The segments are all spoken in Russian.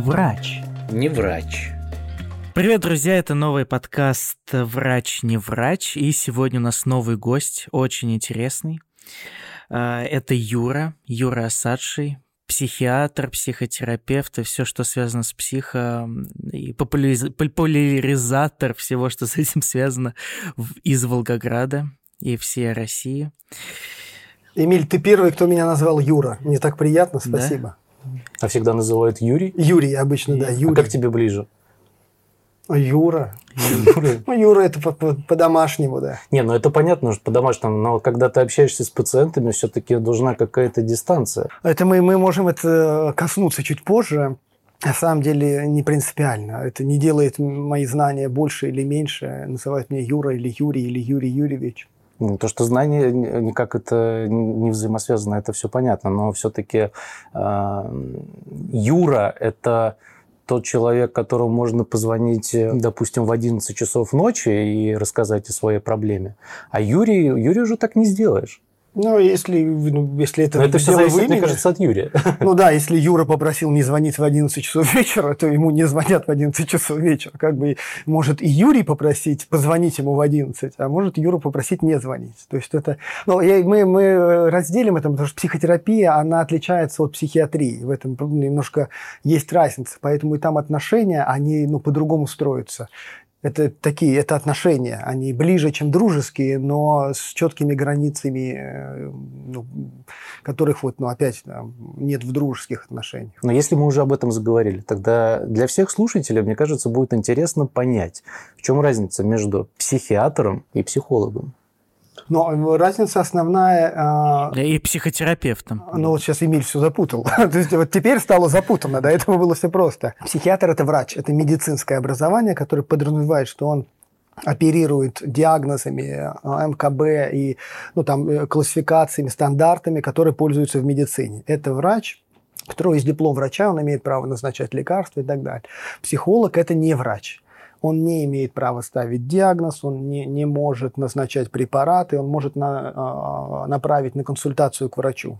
врач. Не врач. Привет, друзья, это новый подкаст «Врач не врач», и сегодня у нас новый гость, очень интересный. А, это Юра, Юра Асадший, психиатр, психотерапевт и все, что связано с психо, и популяриз... популяризатор всего, что с этим связано из Волгограда и всей России. Эмиль, ты первый, кто меня назвал Юра. Мне так приятно, спасибо. Да? А всегда называют Юрий? Юрий обычно, да, Юрий. А как тебе ближе? Юра. Юра. Ну, Юра это по-домашнему, да. Не, ну это понятно, что по-домашнему, но когда ты общаешься с пациентами, все-таки должна какая-то дистанция. Это мы, мы можем это коснуться чуть позже. На самом деле не принципиально. Это не делает мои знания больше или меньше. Называют меня Юра или Юрий или Юрий Юрьевич. То, что знание никак это не взаимосвязано, это все понятно, но все-таки э, Юра это тот человек, которому можно позвонить, допустим, в 11 часов ночи и рассказать о своей проблеме. А Юрий, Юрий уже так не сделаешь. Ну, если, ну, если это... Но это все зависит, мне кажется, от Юрия. Ну да, если Юра попросил не звонить в 11 часов вечера, то ему не звонят в 11 часов вечера. Как бы может и Юрий попросить позвонить ему в 11, а может Юра попросить не звонить. То есть это... Ну, я, мы, мы разделим это, потому что психотерапия, она отличается от психиатрии. В этом немножко есть разница. Поэтому и там отношения, они ну, по-другому строятся это такие, это отношения, они ближе, чем дружеские, но с четкими границами, э, ну, которых вот, ну, опять нет в дружеских отношениях. Но если мы уже об этом заговорили, тогда для всех слушателей, мне кажется, будет интересно понять, в чем разница между психиатром и психологом. Но разница основная... А, и психотерапевтом. Ну, вот сейчас Эмиль все запутал. То есть вот теперь стало запутанно, до этого было все просто. Психиатр – это врач, это медицинское образование, которое подразумевает, что он оперирует диагнозами а, МКБ и ну, там, э, классификациями, стандартами, которые пользуются в медицине. Это врач, у которого есть диплом врача, он имеет право назначать лекарства и так далее. Психолог – это не врач он не имеет права ставить диагноз, он не, не может назначать препараты, он может на, а, направить на консультацию к врачу.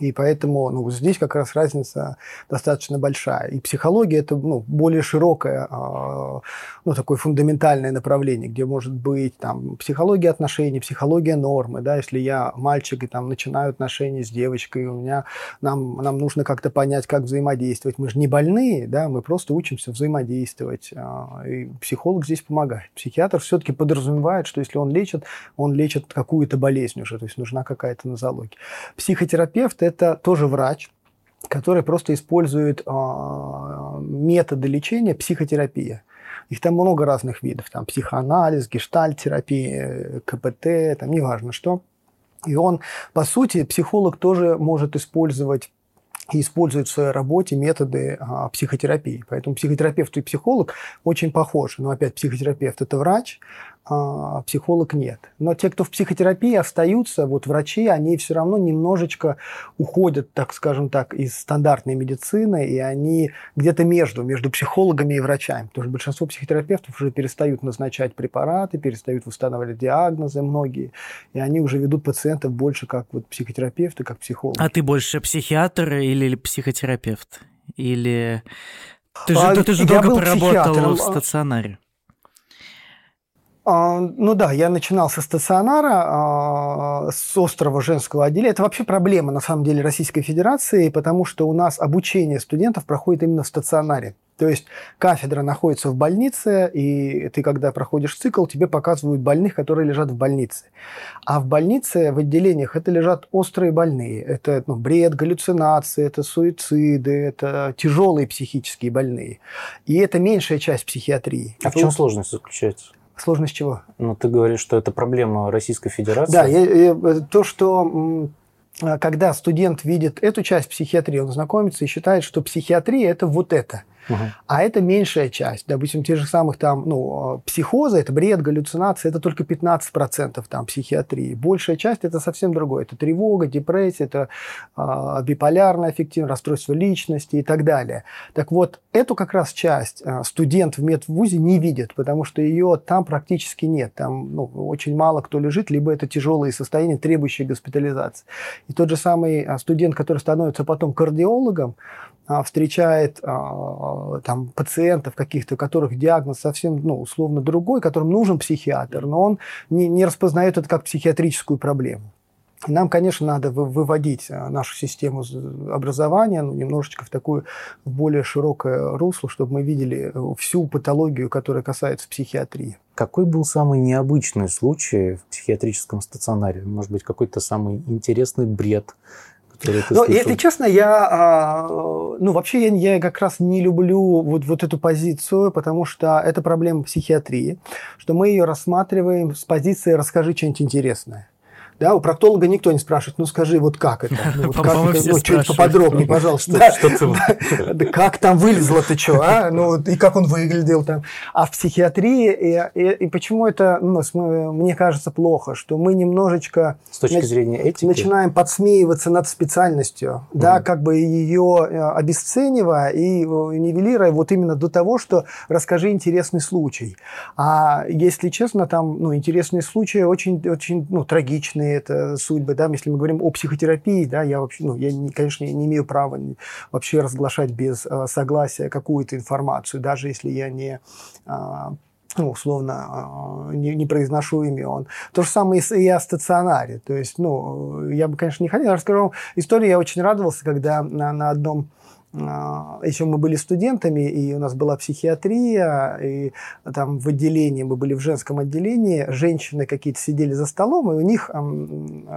И поэтому ну, здесь как раз разница достаточно большая. И психология это ну, более широкое, а, ну, такое фундаментальное направление, где может быть там, психология отношений, психология нормы. Да? Если я мальчик и там, начинаю отношения с девочкой, у меня, нам, нам нужно как-то понять, как взаимодействовать. Мы же не больные, да? мы просто учимся взаимодействовать. А, и психолог здесь помогает. Психиатр все-таки подразумевает, что если он лечит, он лечит какую-то болезнь уже, то есть нужна какая-то нозология. Психотерапевт это тоже врач, который просто использует э, методы лечения психотерапия. Их там много разных видов. Там психоанализ, гештальт-терапия, КПТ, там неважно что. И он, по сути, психолог тоже может использовать и использует в своей работе методы а, психотерапии. Поэтому психотерапевт и психолог очень похожи. Но опять психотерапевт – это врач, а психолог нет. Но те, кто в психотерапии остаются, вот врачи, они все равно немножечко уходят, так скажем так, из стандартной медицины, и они где-то между, между психологами и врачами. Потому что большинство психотерапевтов уже перестают назначать препараты, перестают восстанавливать диагнозы многие, и они уже ведут пациентов больше как вот психотерапевты, как психологи. А ты больше психиатр или психотерапевт? Или... Ты же, а, ты же долго поработал в стационаре. А, ну да, я начинал со стационара, а, с острова женского отделения. Это вообще проблема, на самом деле, Российской Федерации, потому что у нас обучение студентов проходит именно в стационаре. То есть кафедра находится в больнице, и ты, когда проходишь цикл, тебе показывают больных, которые лежат в больнице. А в больнице, в отделениях, это лежат острые больные. Это ну, бред, галлюцинации, это суициды, это тяжелые психические больные. И это меньшая часть психиатрии. А в чем сложность заключается? Сложность чего? Ну, ты говоришь, что это проблема Российской Федерации. Да, я, я, то, что когда студент видит эту часть психиатрии, он знакомится и считает, что психиатрия – это вот это – Угу. А это меньшая часть. Допустим, те же самых там, ну, психоза, это бред, галлюцинации, это только 15% там психиатрии. Большая часть это совсем другое. Это тревога, депрессия, это э, биполярное аффективное расстройство личности и так далее. Так вот, эту как раз часть э, студент в медвузе не видит, потому что ее там практически нет. Там ну, очень мало кто лежит, либо это тяжелые состояния, требующие госпитализации. И тот же самый студент, который становится потом кардиологом, а, встречает а, там пациентов каких-то, у которых диагноз совсем, ну, условно другой, которым нужен психиатр, но он не, не распознает это как психиатрическую проблему. Нам, конечно, надо выводить а, нашу систему образования ну, немножечко в такую в более широкое русло, чтобы мы видели э, всю патологию, которая касается психиатрии. Какой был самый необычный случай в психиатрическом стационаре? Может быть, какой-то самый интересный бред, который ты Ну, если честно, я, а, ну, вообще я, я как раз не люблю вот, вот эту позицию, потому что это проблема психиатрии, что мы ее рассматриваем с позиции «расскажи что-нибудь интересное». Да, у проктолога никто не спрашивает, ну скажи, вот как это? Ну, вот как это? ну чуть поподробнее, пожалуйста. Да, что да, как там вылезло ты что, а? Ну, и как он выглядел там. А в психиатрии, и, и, и почему это, ну, мне кажется, плохо, что мы немножечко... С точки нач, зрения этики? Начинаем подсмеиваться над специальностью, да, как бы ее э, обесценивая и э, нивелируя вот именно до того, что расскажи интересный случай. А если честно, там, ну, интересные случаи очень, очень, ну, трагичные, это судьбы, да, если мы говорим о психотерапии, да, я вообще, ну, я, конечно, не имею права вообще разглашать без э, согласия какую-то информацию, даже если я не э, ну, условно, не, не произношу имен. То же самое и о стационаре. То есть, ну, я бы, конечно, не хотел. Я расскажу вам историю. Я очень радовался, когда на, на одном а, еще мы были студентами, и у нас была психиатрия, и там в отделении, мы были в женском отделении, женщины какие-то сидели за столом, и у них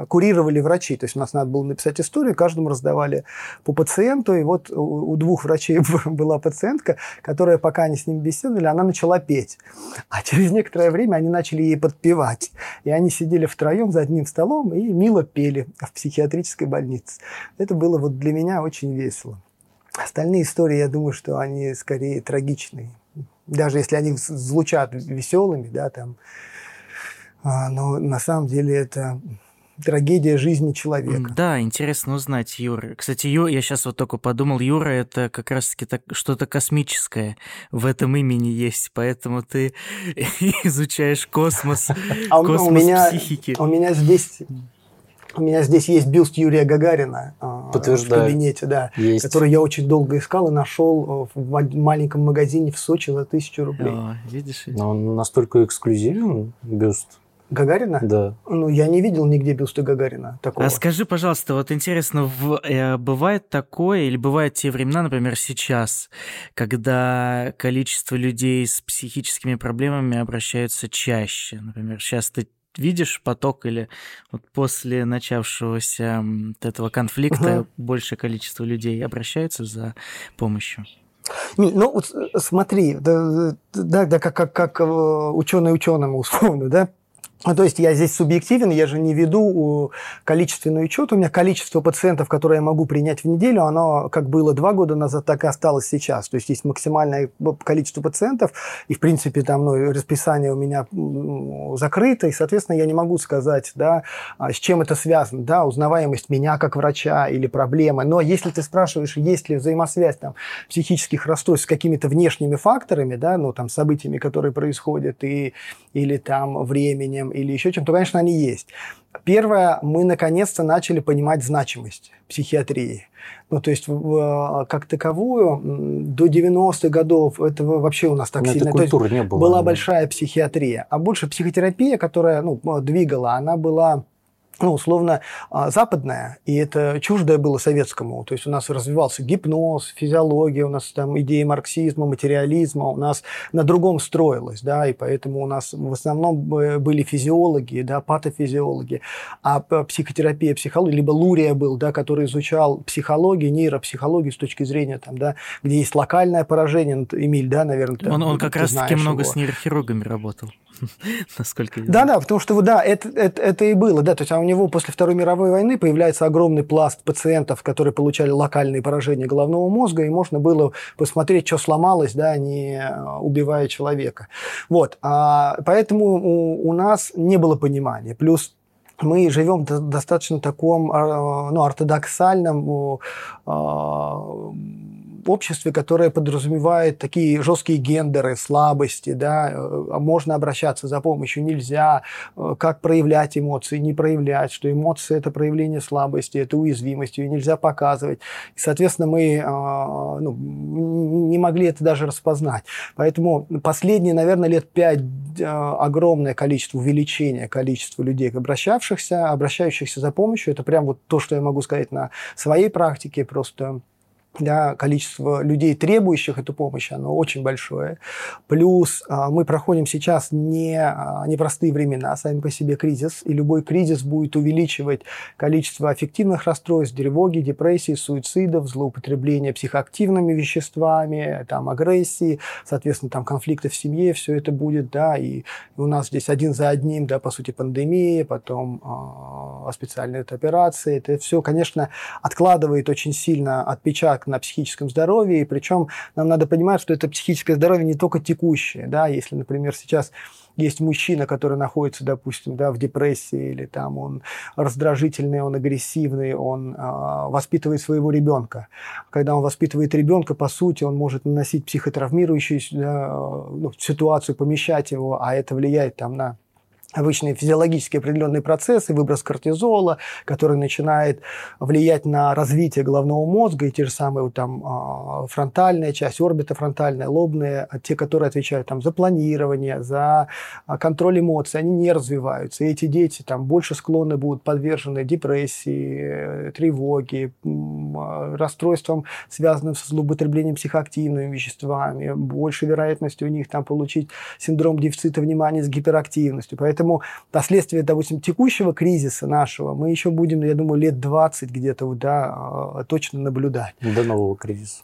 курировали врачи. То есть у нас надо было написать историю, каждому раздавали по пациенту, и вот у, двух врачей была пациентка, которая, пока они с ним беседовали, она начала петь. А через некоторое время они начали ей подпевать. И они сидели втроем за одним столом и мило пели в психиатрической больнице. Это было вот для меня очень весело. Остальные истории, я думаю, что они скорее трагичные. Даже если они звучат веселыми, да, там, а, но на самом деле это трагедия жизни человека. Да, интересно узнать Юра. Кстати, Юра, я сейчас вот только подумал, Юра это как раз-таки так, что-то космическое в этом имени есть, поэтому ты изучаешь космос, а космос у меня, психики. У меня здесь у меня здесь есть бюст Юрия Гагарина а, Подтверждаю. в кабинете, да, есть. который я очень долго искал и нашел в маленьком магазине в Сочи за тысячу рублей. А, видишь? Но он настолько эксклюзивен, бюст. Гагарина? Да. Ну, я не видел нигде бюста Гагарина такого. А скажи, пожалуйста, вот интересно, в, э, бывает такое, или бывают те времена, например, сейчас, когда количество людей с психическими проблемами обращаются чаще? Например, сейчас ты видишь поток или вот после начавшегося вот этого конфликта угу. большее количество людей обращаются за помощью? Ну, вот э, смотри, да, да, да как, как, как э, ученый ученому условно, да, то есть я здесь субъективен, я же не веду количественный учет. У меня количество пациентов, которые я могу принять в неделю, оно как было два года назад, так и осталось сейчас. То есть есть максимальное количество пациентов, и в принципе там ну, расписание у меня закрыто, и, соответственно, я не могу сказать, да, а с чем это связано, да, узнаваемость меня как врача или проблемы. Но если ты спрашиваешь, есть ли взаимосвязь там, психических расстройств с какими-то внешними факторами, да, ну там событиями, которые происходят, и, или там временем, или еще чем-то, конечно, они есть. Первое, мы наконец-то начали понимать значимость психиатрии. Ну, то есть, в, как таковую, до 90-х годов этого вообще у нас так Но сильно... Культуры не было. Была большая психиатрия. А больше психотерапия, которая ну, двигала, она была ну, условно, а, западная, и это чуждое было советскому. То есть у нас развивался гипноз, физиология, у нас там идеи марксизма, материализма, у нас на другом строилось, да, и поэтому у нас в основном были физиологи, да, патофизиологи, а психотерапия, психология, либо Лурия был, да, который изучал психологию, нейропсихологию с точки зрения, там, да, где есть локальное поражение, Эмиль, да, наверное, Он, он как раз-таки много его. с нейрохирургами работал. насколько я Да, да, потому что да, это, это, это и было, да, то есть а у него после Второй мировой войны появляется огромный пласт пациентов, которые получали локальные поражения головного мозга, и можно было посмотреть, что сломалось, да, не убивая человека. Вот, а, поэтому у, у нас не было понимания. Плюс мы живем в достаточно таком а, ну, ортодоксальном обществе, которое подразумевает такие жесткие гендеры, слабости, да, э, можно обращаться за помощью, нельзя, э, как проявлять эмоции, не проявлять, что эмоции – это проявление слабости, это уязвимость, ее нельзя показывать. И, соответственно, мы ну, не могли это даже распознать. Поэтому последние, наверное, лет пять огромное количество увеличения количества людей, обращавшихся, обращающихся за помощью. Это прям вот то, что я могу сказать на своей практике. Просто да, количество людей, требующих эту помощь, оно очень большое. Плюс а, мы проходим сейчас не а, непростые времена, сами по себе кризис, и любой кризис будет увеличивать количество аффективных расстройств, тревоги, депрессии, суицидов, злоупотребления психоактивными веществами, там, агрессии, соответственно, там, конфликты в семье, все это будет, да, и у нас здесь один за одним, да, по сути, пандемия, потом э, специальные операции, это все, конечно, откладывает очень сильно отпечаток на психическом здоровье, и причем нам надо понимать, что это психическое здоровье не только текущее, да, если, например, сейчас есть мужчина, который находится, допустим, да, в депрессии, или там он раздражительный, он агрессивный, он э, воспитывает своего ребенка. Когда он воспитывает ребенка, по сути, он может наносить психотравмирующую да, ну, ситуацию, помещать его, а это влияет там на обычные физиологические определенные процессы, выброс кортизола, который начинает влиять на развитие головного мозга, и те же самые там а, фронтальная часть, орбита фронтальная, лобные, те, которые отвечают там, за планирование, за а, контроль эмоций, они не развиваются. И эти дети там больше склонны будут подвержены депрессии, тревоге, а, расстройствам, связанным с злоупотреблением психоактивными веществами, больше вероятности у них там получить синдром дефицита внимания с гиперактивностью. Поэтому Поэтому последствия, допустим, текущего кризиса нашего мы еще будем, я думаю, лет 20 где-то да, а, точно наблюдать. До нового кризиса.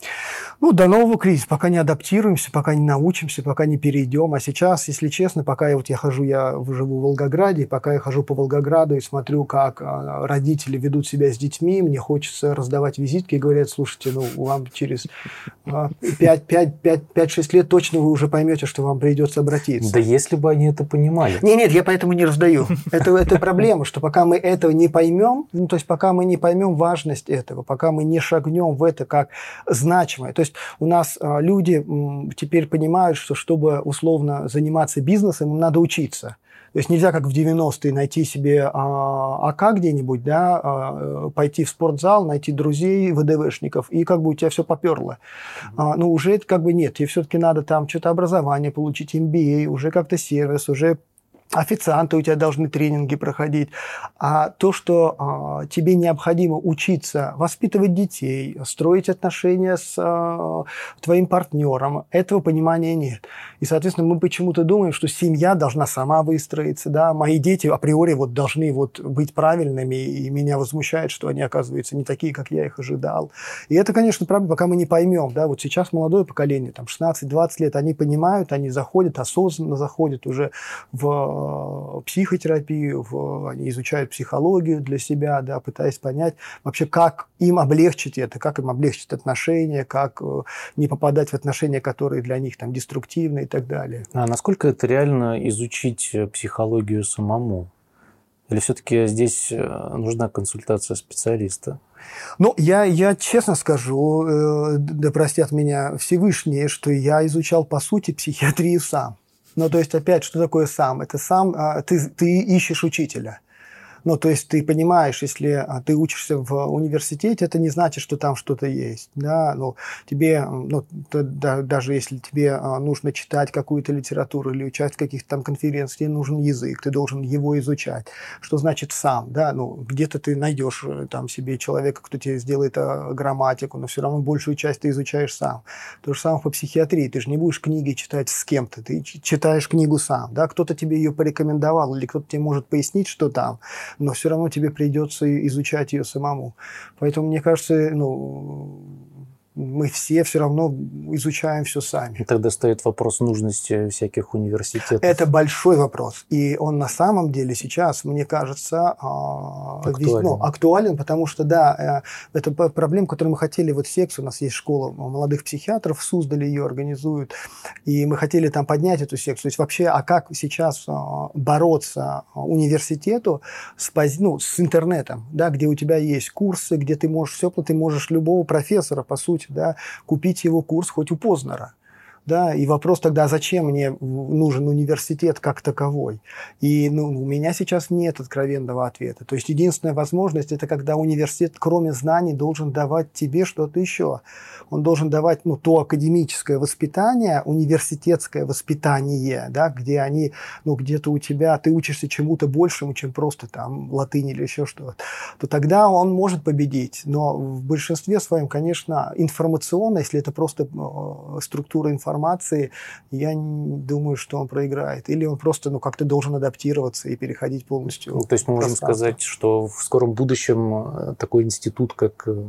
Ну, до нового кризиса. Пока не адаптируемся, пока не научимся, пока не перейдем. А сейчас, если честно, пока я, вот я хожу, я живу в Волгограде, пока я хожу по Волгограду и смотрю, как а, родители ведут себя с детьми, мне хочется раздавать визитки и говорят, слушайте, ну, вам через 5-6 а, лет точно вы уже поймете, что вам придется обратиться. Да если бы они это понимали. Нет, нет, я поэтому не раздаю. Это, это проблема, что пока мы этого не поймем, ну, то есть пока мы не поймем важность этого, пока мы не шагнем в это как значимое. То есть у нас а, люди теперь понимают, что чтобы условно заниматься бизнесом, им надо учиться. То есть нельзя, как в 90-е, найти себе а, АК где-нибудь, да, а, пойти в спортзал, найти друзей, ВДВшников, и как бы у тебя все поперло. Mm-hmm. А, ну, уже это как бы нет. Тебе все-таки надо там что-то образование получить, MBA, уже как-то сервис, уже официанты у тебя должны тренинги проходить, а то, что а, тебе необходимо учиться воспитывать детей, строить отношения с а, твоим партнером, этого понимания нет. И, соответственно, мы почему-то думаем, что семья должна сама выстроиться, да, мои дети априори вот должны вот быть правильными, и меня возмущает, что они, оказываются, не такие, как я их ожидал. И это, конечно, правда, пока мы не поймем, да, вот сейчас молодое поколение, там, 16-20 лет, они понимают, они заходят, осознанно заходят уже в психотерапию, в, они изучают психологию для себя, да, пытаясь понять вообще, как им облегчить это, как им облегчить отношения, как э, не попадать в отношения, которые для них там деструктивны и так далее. А насколько это реально изучить э, психологию самому? Или все-таки здесь нужна консультация специалиста? Ну, я, я честно скажу, э, да простят меня Всевышние, что я изучал, по сути, психиатрию сам. Ну, то есть, опять, что такое сам? Это сам, а, ты, ты ищешь учителя. Ну, то есть ты понимаешь, если а, ты учишься в университете, это не значит, что там что-то есть. Да? Ну, тебе, ну, да, даже если тебе а, нужно читать какую-то литературу или участвовать в каких-то там конференциях, тебе нужен язык, ты должен его изучать. Что значит сам? Да? Ну, где-то ты найдешь э, там себе человека, кто тебе сделает а, грамматику, но все равно большую часть ты изучаешь сам. То же самое по психиатрии. Ты же не будешь книги читать с кем-то, ты читаешь книгу сам. Да? Кто-то тебе ее порекомендовал или кто-то тебе может пояснить, что там но все равно тебе придется изучать ее самому. Поэтому, мне кажется, ну, мы все все равно изучаем все сами. Тогда стоит вопрос нужности всяких университетов. Это большой вопрос. И он на самом деле сейчас, мне кажется, а, актуален, ну, актуален потому что, да, э, это проблема, которую мы хотели, вот секцию, у нас есть школа молодых психиатров в Суздале, ее организуют, и мы хотели там поднять эту секцию. То есть вообще, а как сейчас а, бороться университету с, ну, с интернетом, да, где у тебя есть курсы, где ты можешь все, ты можешь любого професора, по сути, да, да, купить его курс хоть у Познера. Да, и вопрос тогда, зачем мне нужен университет как таковой? И ну, у меня сейчас нет откровенного ответа. То есть единственная возможность – это когда университет, кроме знаний, должен давать тебе что-то еще. Он должен давать ну, то академическое воспитание, университетское воспитание, да, где они, ну, где-то у тебя, ты учишься чему-то большему, чем просто там латынь или еще что-то, то тогда он может победить. Но в большинстве своем, конечно, информационно, если это просто э, структура информации, информации, я не думаю, что он проиграет. Или он просто ну, как-то должен адаптироваться и переходить полностью. Ну, то есть мы можем сказать, что в скором будущем э, такой институт, как э,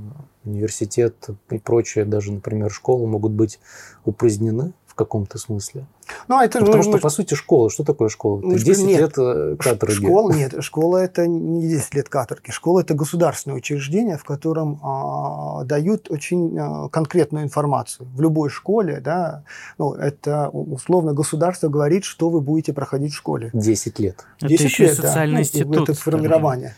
университет и прочее, даже, например, школа, могут быть упразднены каком-то смысле. Ну, а это, ну, Потому ну, что, по сути, школа, что такое школа? Ну, 10 нет, лет э, каторги. Школа, нет, школа это не 10 лет каторги. Школа это государственное учреждение, в котором а, дают очень а, конкретную информацию. В любой школе, да, ну, это условно государство говорит, что вы будете проходить в школе. 10 лет. 10 это еще лет, социальный да, институт. Ну, это формирование.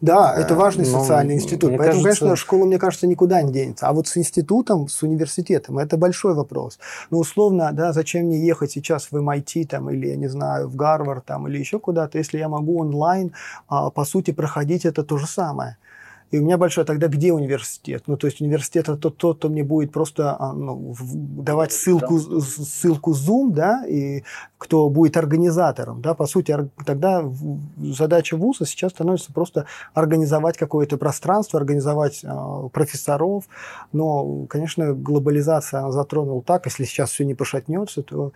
Да, да, это важный Но, социальный институт. Поэтому, кажется... конечно, школа, мне кажется, никуда не денется. А вот с институтом, с университетом, это большой вопрос. Но условно, да, зачем мне ехать сейчас в MIT там, или, я не знаю, в Гарвард там, или еще куда-то, если я могу онлайн, а, по сути, проходить это то же самое. И у меня большой, тогда где университет? Ну, то есть университет это тот, кто мне будет просто а, ну, давать ссылку, ссылку Zoom, да, и кто будет организатором, да, по сути, тогда задача вуза сейчас становится просто организовать какое-то пространство, организовать э, профессоров, но, конечно, глобализация она затронула так, если сейчас все не пошатнется, то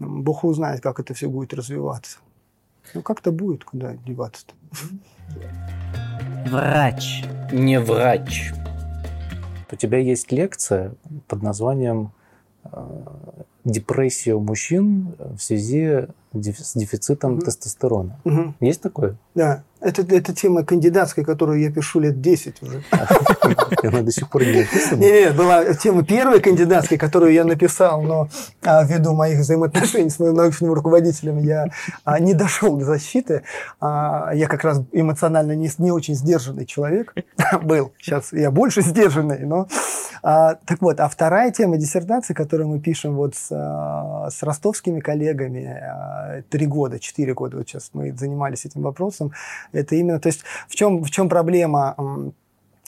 Бог узнает, как это все будет развиваться. Ну, как-то будет, куда деваться-то. Врач. Не врач. У тебя есть лекция под названием «Депрессия у мужчин в связи с дефицитом угу. тестостерона». Угу. Есть такое? Да. Это, это тема кандидатская, которую я пишу лет 10 уже. Она до сих пор не написана? Нет, была тема первой кандидатской, которую я написал, но а, ввиду моих взаимоотношений с моим научным руководителем я а, не дошел до защиты. А, я как раз эмоционально не, не очень сдержанный человек был. Сейчас я больше сдержанный, но... Так вот, а вторая тема диссертации, которую мы пишем вот с, с ростовскими коллегами, а, три года, четыре года вот сейчас мы занимались этим вопросом, это именно, то есть в чем, в чем проблема?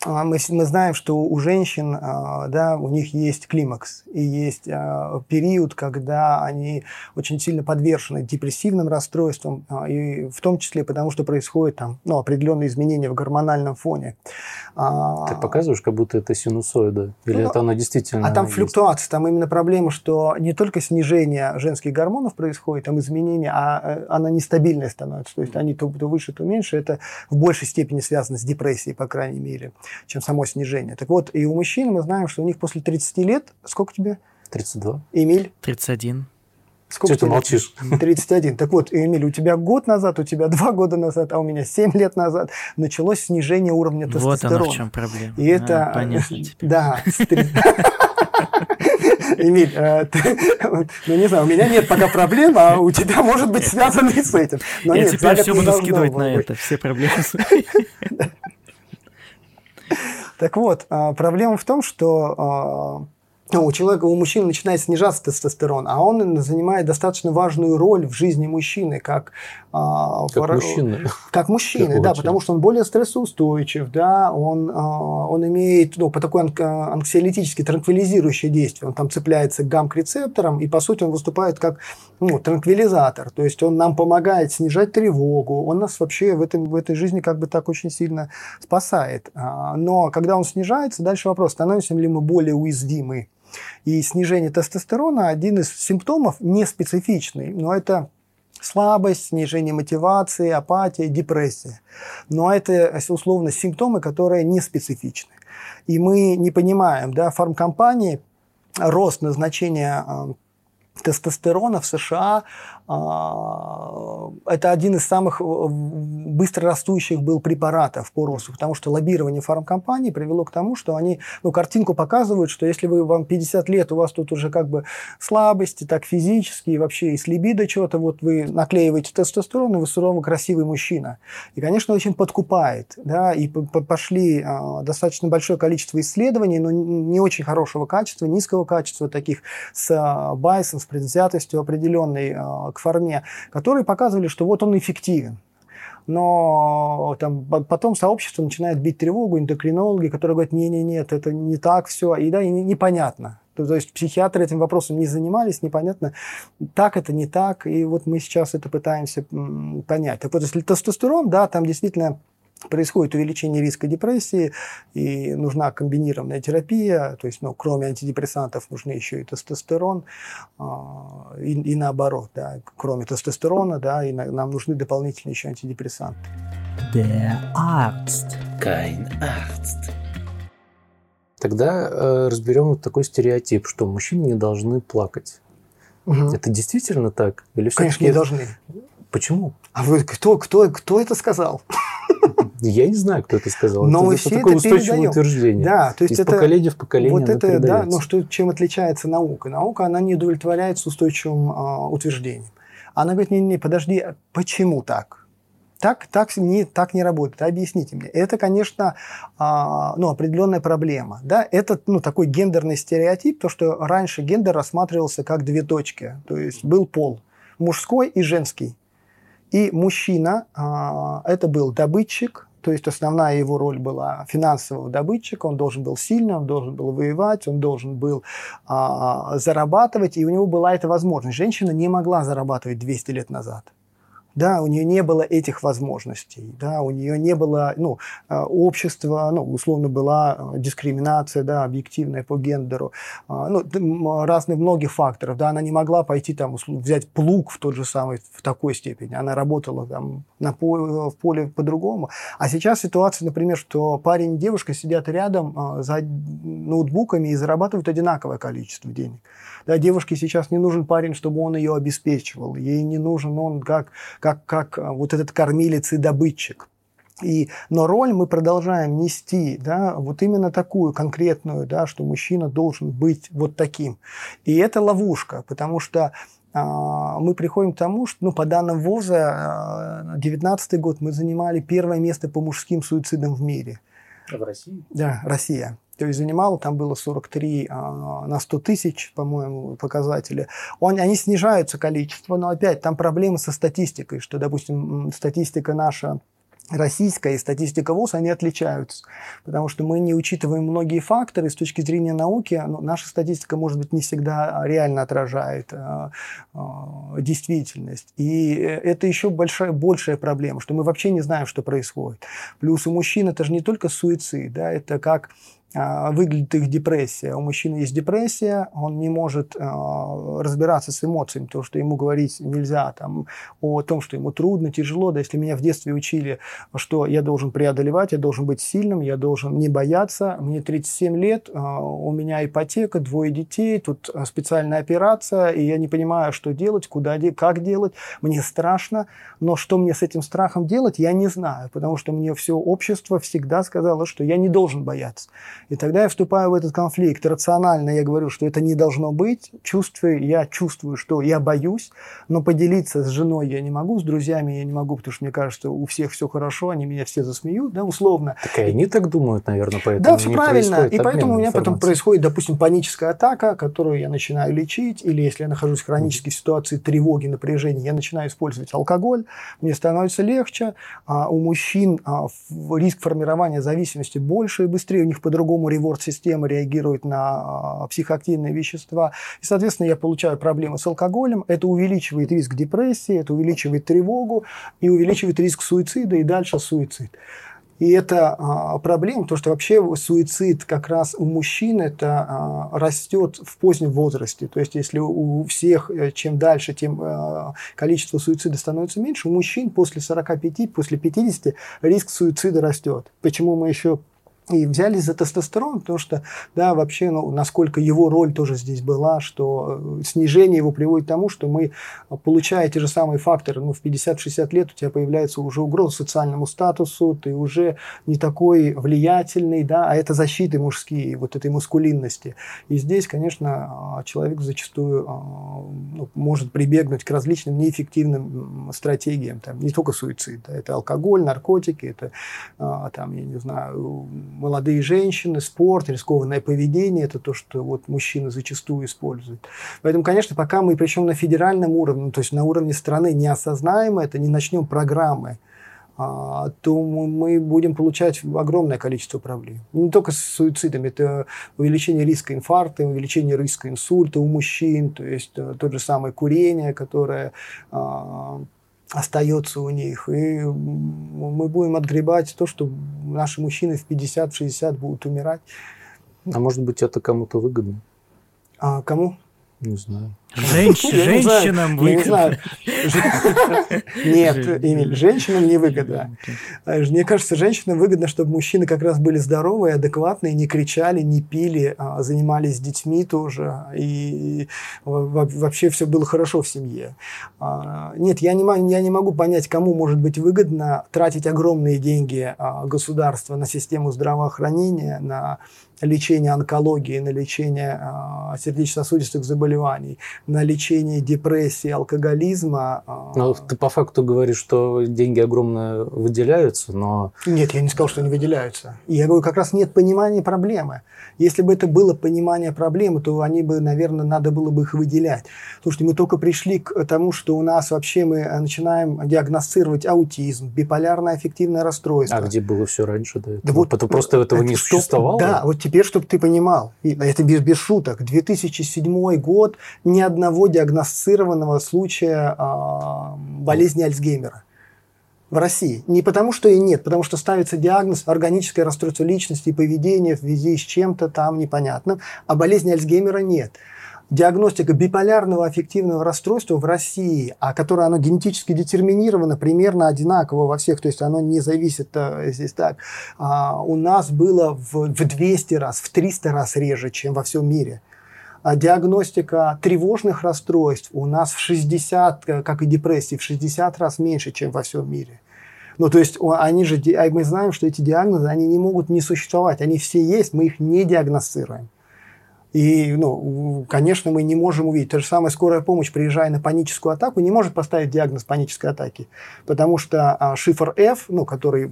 А, мы, мы знаем, что у женщин, а, да, у них есть климакс, и есть а, период, когда они очень сильно подвержены депрессивным расстройствам, и в том числе потому, что происходят там, ну, определенные изменения в гормональном фоне. Ты показываешь, как будто это синусоида, или ну, это она действительно А там есть? флюктуация, там именно проблема, что не только снижение женских гормонов происходит, там изменения, а э, она нестабильная становится, то есть они то, то выше, то меньше, это в большей степени связано с депрессией, по крайней мере чем само снижение. Так вот, и у мужчин мы знаем, что у них после 30 лет... Сколько тебе? 32. Эмиль? 31. Сколько Что ты молчишь? 31. Так вот, Эмиль, у тебя год назад, у тебя два года назад, а у меня 7 лет назад началось снижение уровня тестостерона. Вот оно в чем проблема. И это... А, понятно теперь. Да. Эмиль, э, ты, ну не знаю, у меня нет пока проблем, а у тебя может быть связано с этим. Но Я нет, теперь все буду скидывать на это, все проблемы. Так вот, а, проблема в том, что а, у человека, у мужчины начинает снижаться тестостерон, а он занимает достаточно важную роль в жизни мужчины, как а, как пар... мужчина. Как мужчины, да, потому что он более стрессоустойчив, да, он, он имеет ну, по такой анксиолитически транквилизирующее действие, он там цепляется к гамк-рецепторам, и по сути он выступает как ну, транквилизатор, то есть он нам помогает снижать тревогу, он нас вообще в, этом, в этой жизни как бы так очень сильно спасает. Но когда он снижается, дальше вопрос, становимся ли мы более уязвимы и снижение тестостерона один из симптомов не специфичный, но это слабость, снижение мотивации, апатия, депрессия. Но это условно симптомы, которые не специфичны. И мы не понимаем, да, фармкомпании рост назначения э, тестостерона в США это один из самых э, быстро растущих был препаратов по росту, потому что лоббирование фармкомпаний привело к тому, что они, ну, картинку показывают, что если вы, вам 50 лет, у вас тут уже как бы слабости, так физические, вообще и с либидо что-то, вот вы наклеиваете тестостерон, и вы суровый, красивый мужчина. И, конечно, очень подкупает, да, и пошли а, достаточно большое количество исследований, но не очень хорошего качества, низкого качества, таких с а, байсом, с предвзятостью определенной а, к форме, которые показывали, что вот он эффективен. Но там, потом сообщество начинает бить тревогу, эндокринологи, которые говорят, не-не-нет, это не так все, и да, и непонятно. То, то есть психиатры этим вопросом не занимались, непонятно, так это, не так, и вот мы сейчас это пытаемся понять. Так вот, если тестостерон, да, там действительно происходит увеличение риска депрессии, и нужна комбинированная терапия, то есть, ну, кроме антидепрессантов нужны еще и тестостерон, а, и, и наоборот, да, кроме тестостерона, да, и нам нужны дополнительные еще антидепрессанты. Der Arzt. Kein Arzt. Тогда э, разберем вот такой стереотип, что мужчины не должны плакать. Угу. Это действительно так? Или Конечно, не должны. Почему? А вы кто, кто, кто это сказал? Я не знаю, кто это сказал. Но это, все это такое устойчивое передаем. утверждение. Да, то есть Из это, поколения в поколение вот это, да, но что, чем отличается наука? Наука, она не удовлетворяется устойчивым а, утверждением. Она говорит, не-не, подожди, а почему так? Так, так, не, так не работает. Объясните мне. Это, конечно, а, ну, определенная проблема. Да? Это ну, такой гендерный стереотип, то, что раньше гендер рассматривался как две точки. То есть был пол мужской и женский. И мужчина а, это был добытчик, то есть основная его роль была финансового добытчика, он должен был сильным, он должен был воевать, он должен был а, зарабатывать, и у него была эта возможность. Женщина не могла зарабатывать 200 лет назад. Да, у нее не было этих возможностей, да, у нее не было, ну, а, общества, ну, условно была а, дискриминация, да, объективная по гендеру, а, ну, разных многих факторов, да, она не могла пойти там взять плуг в тот же самый, в такой степени, она работала там на поле, в поле по-другому, а сейчас ситуация, например, что парень и девушка сидят рядом за ноутбуками и зарабатывают одинаковое количество денег. Да, девушке сейчас не нужен парень, чтобы он ее обеспечивал. Ей не нужен он как, как, как а, вот этот кормилец и добытчик. И, но роль мы продолжаем нести, да, вот именно такую конкретную, да, что мужчина должен быть вот таким. И это ловушка, потому что а, мы приходим к тому, что ну, по данным ВОЗа, 2019 год мы занимали первое место по мужским суицидам в мире. В России? Да, Россия то есть занимал, там было 43 а, на 100 тысяч, по-моему, показатели. Он, они снижаются количество, но опять там проблемы со статистикой, что, допустим, статистика наша российская и статистика ВОЗ, они отличаются, потому что мы не учитываем многие факторы с точки зрения науки. Ну, наша статистика, может быть, не всегда реально отражает э, э, действительность. И это еще большая, большая проблема, что мы вообще не знаем, что происходит. Плюс у мужчин это же не только суицид, да, это как выглядит их депрессия. У мужчины есть депрессия, он не может э, разбираться с эмоциями, то, что ему говорить нельзя, там, о том, что ему трудно, тяжело. Да, если меня в детстве учили, что я должен преодолевать, я должен быть сильным, я должен не бояться. Мне 37 лет, э, у меня ипотека, двое детей, тут специальная операция, и я не понимаю, что делать, куда, как делать. Мне страшно, но что мне с этим страхом делать, я не знаю, потому что мне все общество всегда сказало, что я не должен бояться. И тогда я вступаю в этот конфликт. Рационально я говорю, что это не должно быть. Чувствую, я чувствую, что я боюсь, но поделиться с женой я не могу, с друзьями я не могу, потому что мне кажется, у всех все хорошо, они меня все засмеют, да, условно. Так и они так думают, наверное, поэтому Да, все правильно. И поэтому у меня потом происходит, допустим, паническая атака, которую я начинаю лечить, или если я нахожусь в хронической ситуации тревоги, напряжения, я начинаю использовать алкоголь, мне становится легче. А у мужчин а, риск формирования зависимости больше и быстрее, у них по-другому по-другому реворд-система реагирует на а, психоактивные вещества. И, соответственно, я получаю проблемы с алкоголем. Это увеличивает риск депрессии, это увеличивает тревогу и увеличивает риск суицида и дальше суицид. И это а, проблема, потому что вообще суицид как раз у мужчин это а, растет в позднем возрасте. То есть если у всех э, чем дальше, тем а, количество суицида становится меньше, у мужчин после 45, после 50 риск суицида растет. Почему мы еще и взялись за тестостерон, потому что, да, вообще, ну, насколько его роль тоже здесь была, что э, снижение его приводит к тому, что мы, получая те же самые факторы, ну, в 50-60 лет у тебя появляется уже угроза социальному статусу, ты уже не такой влиятельный, да, а это защиты мужские, вот этой мускулинности. И здесь, конечно, а, человек зачастую а, ну, может прибегнуть к различным неэффективным стратегиям, там, не только суицид, да, это алкоголь, наркотики, это, а, там, я не знаю, молодые женщины, спорт, рискованное поведение – это то, что вот мужчины зачастую используют. Поэтому, конечно, пока мы, причем на федеральном уровне, то есть на уровне страны, не осознаем это, не начнем программы, а, то мы будем получать огромное количество проблем. Не только с суицидами, это увеличение риска инфаркта, увеличение риска инсульта у мужчин, то есть э, тот же самое курение, которое а, остается у них. И мы будем отгребать то, что наши мужчины в 50-60 будут умирать. А может быть, это кому-то выгодно? А кому? Не знаю. Женщ... Женщинам выгодно. Нет, Эмиль, женщинам не выгодно. Мне кажется, женщинам выгодно, чтобы мужчины как раз были здоровые, адекватные, не кричали, не пили, а занимались детьми тоже. И вообще все было хорошо в семье. А, нет, я не, я не могу понять, кому может быть выгодно тратить огромные деньги а, государства на систему здравоохранения, на лечение онкологии, на лечение сердечно-сосудистых заболеваний, на лечение депрессии, алкоголизма. А, но ты по факту говоришь, что деньги огромные выделяются, но... Нет, я не сказал, что они выделяются. Я говорю, как раз нет понимания проблемы. Если бы это было понимание проблемы, то они бы, наверное, надо было бы их выделять. Слушайте, мы только пришли к тому, что у нас вообще мы начинаем диагностировать аутизм, биполярное аффективное расстройство. А где было все раньше до этого? Да вот, это просто этого это не чтоб, существовало? Да, вот теперь, чтобы ты понимал, это без, без шуток, 2007 год, ни одного диагностированного случая э, болезни Альцгеймера в России. Не потому, что и нет, потому что ставится диагноз органическое расстройство личности и поведения в связи с чем-то там непонятным, а болезни Альцгеймера нет. Диагностика биполярного аффективного расстройства в России, а которое оно генетически детерминировано примерно одинаково во всех, то есть оно не зависит а, здесь так, а, у нас было в, в 200 раз, в 300 раз реже, чем во всем мире. А диагностика тревожных расстройств у нас в 60, э, как и депрессии, в 60 раз меньше, чем во всем мире. Ну, то есть они же, а мы знаем, что эти диагнозы, они не могут не существовать. Они все есть, мы их не диагностируем. И, ну, конечно, мы не можем увидеть. Та же самая скорая помощь, приезжая на паническую атаку, не может поставить диагноз панической атаки. Потому что а, шифр F, ну, который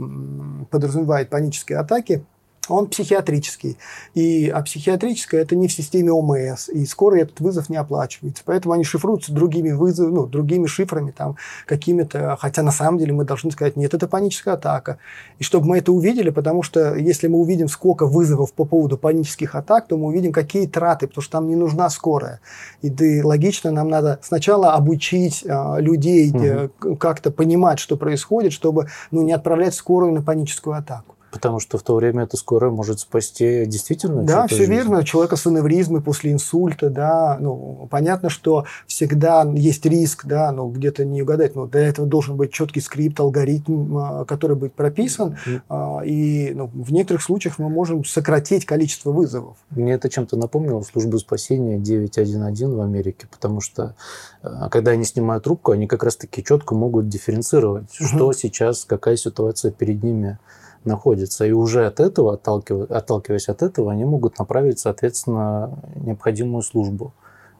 подразумевает панические атаки, он психиатрический. И, а психиатрическое это не в системе ОМС, и скоро этот вызов не оплачивается. Поэтому они шифруются другими вызовами, ну, другими шифрами, там, какими-то, хотя на самом деле мы должны сказать, нет, это паническая атака. И чтобы мы это увидели, потому что если мы увидим, сколько вызовов по поводу панических атак, то мы увидим, какие траты, потому что там не нужна скорая. И да, логично, нам надо сначала обучить а, людей угу. как-то понимать, что происходит, чтобы ну, не отправлять скорую на паническую атаку. Потому что в то время эта скорая может спасти действительно Да, все жизнь. верно. Человека с аневризмой после инсульта, да. Ну, понятно, что всегда есть риск, да, ну, где-то не угадать. Но для этого должен быть четкий скрипт, алгоритм, а, который будет прописан. Mm-hmm. И ну, в некоторых случаях мы можем сократить количество вызовов. Мне это чем-то напомнило службу спасения 911 в Америке, потому что а, когда они снимают трубку, они как раз-таки четко могут дифференцировать, mm-hmm. что сейчас, какая ситуация перед ними находится. И уже от этого, отталкиваясь, от этого, они могут направить, соответственно, необходимую службу.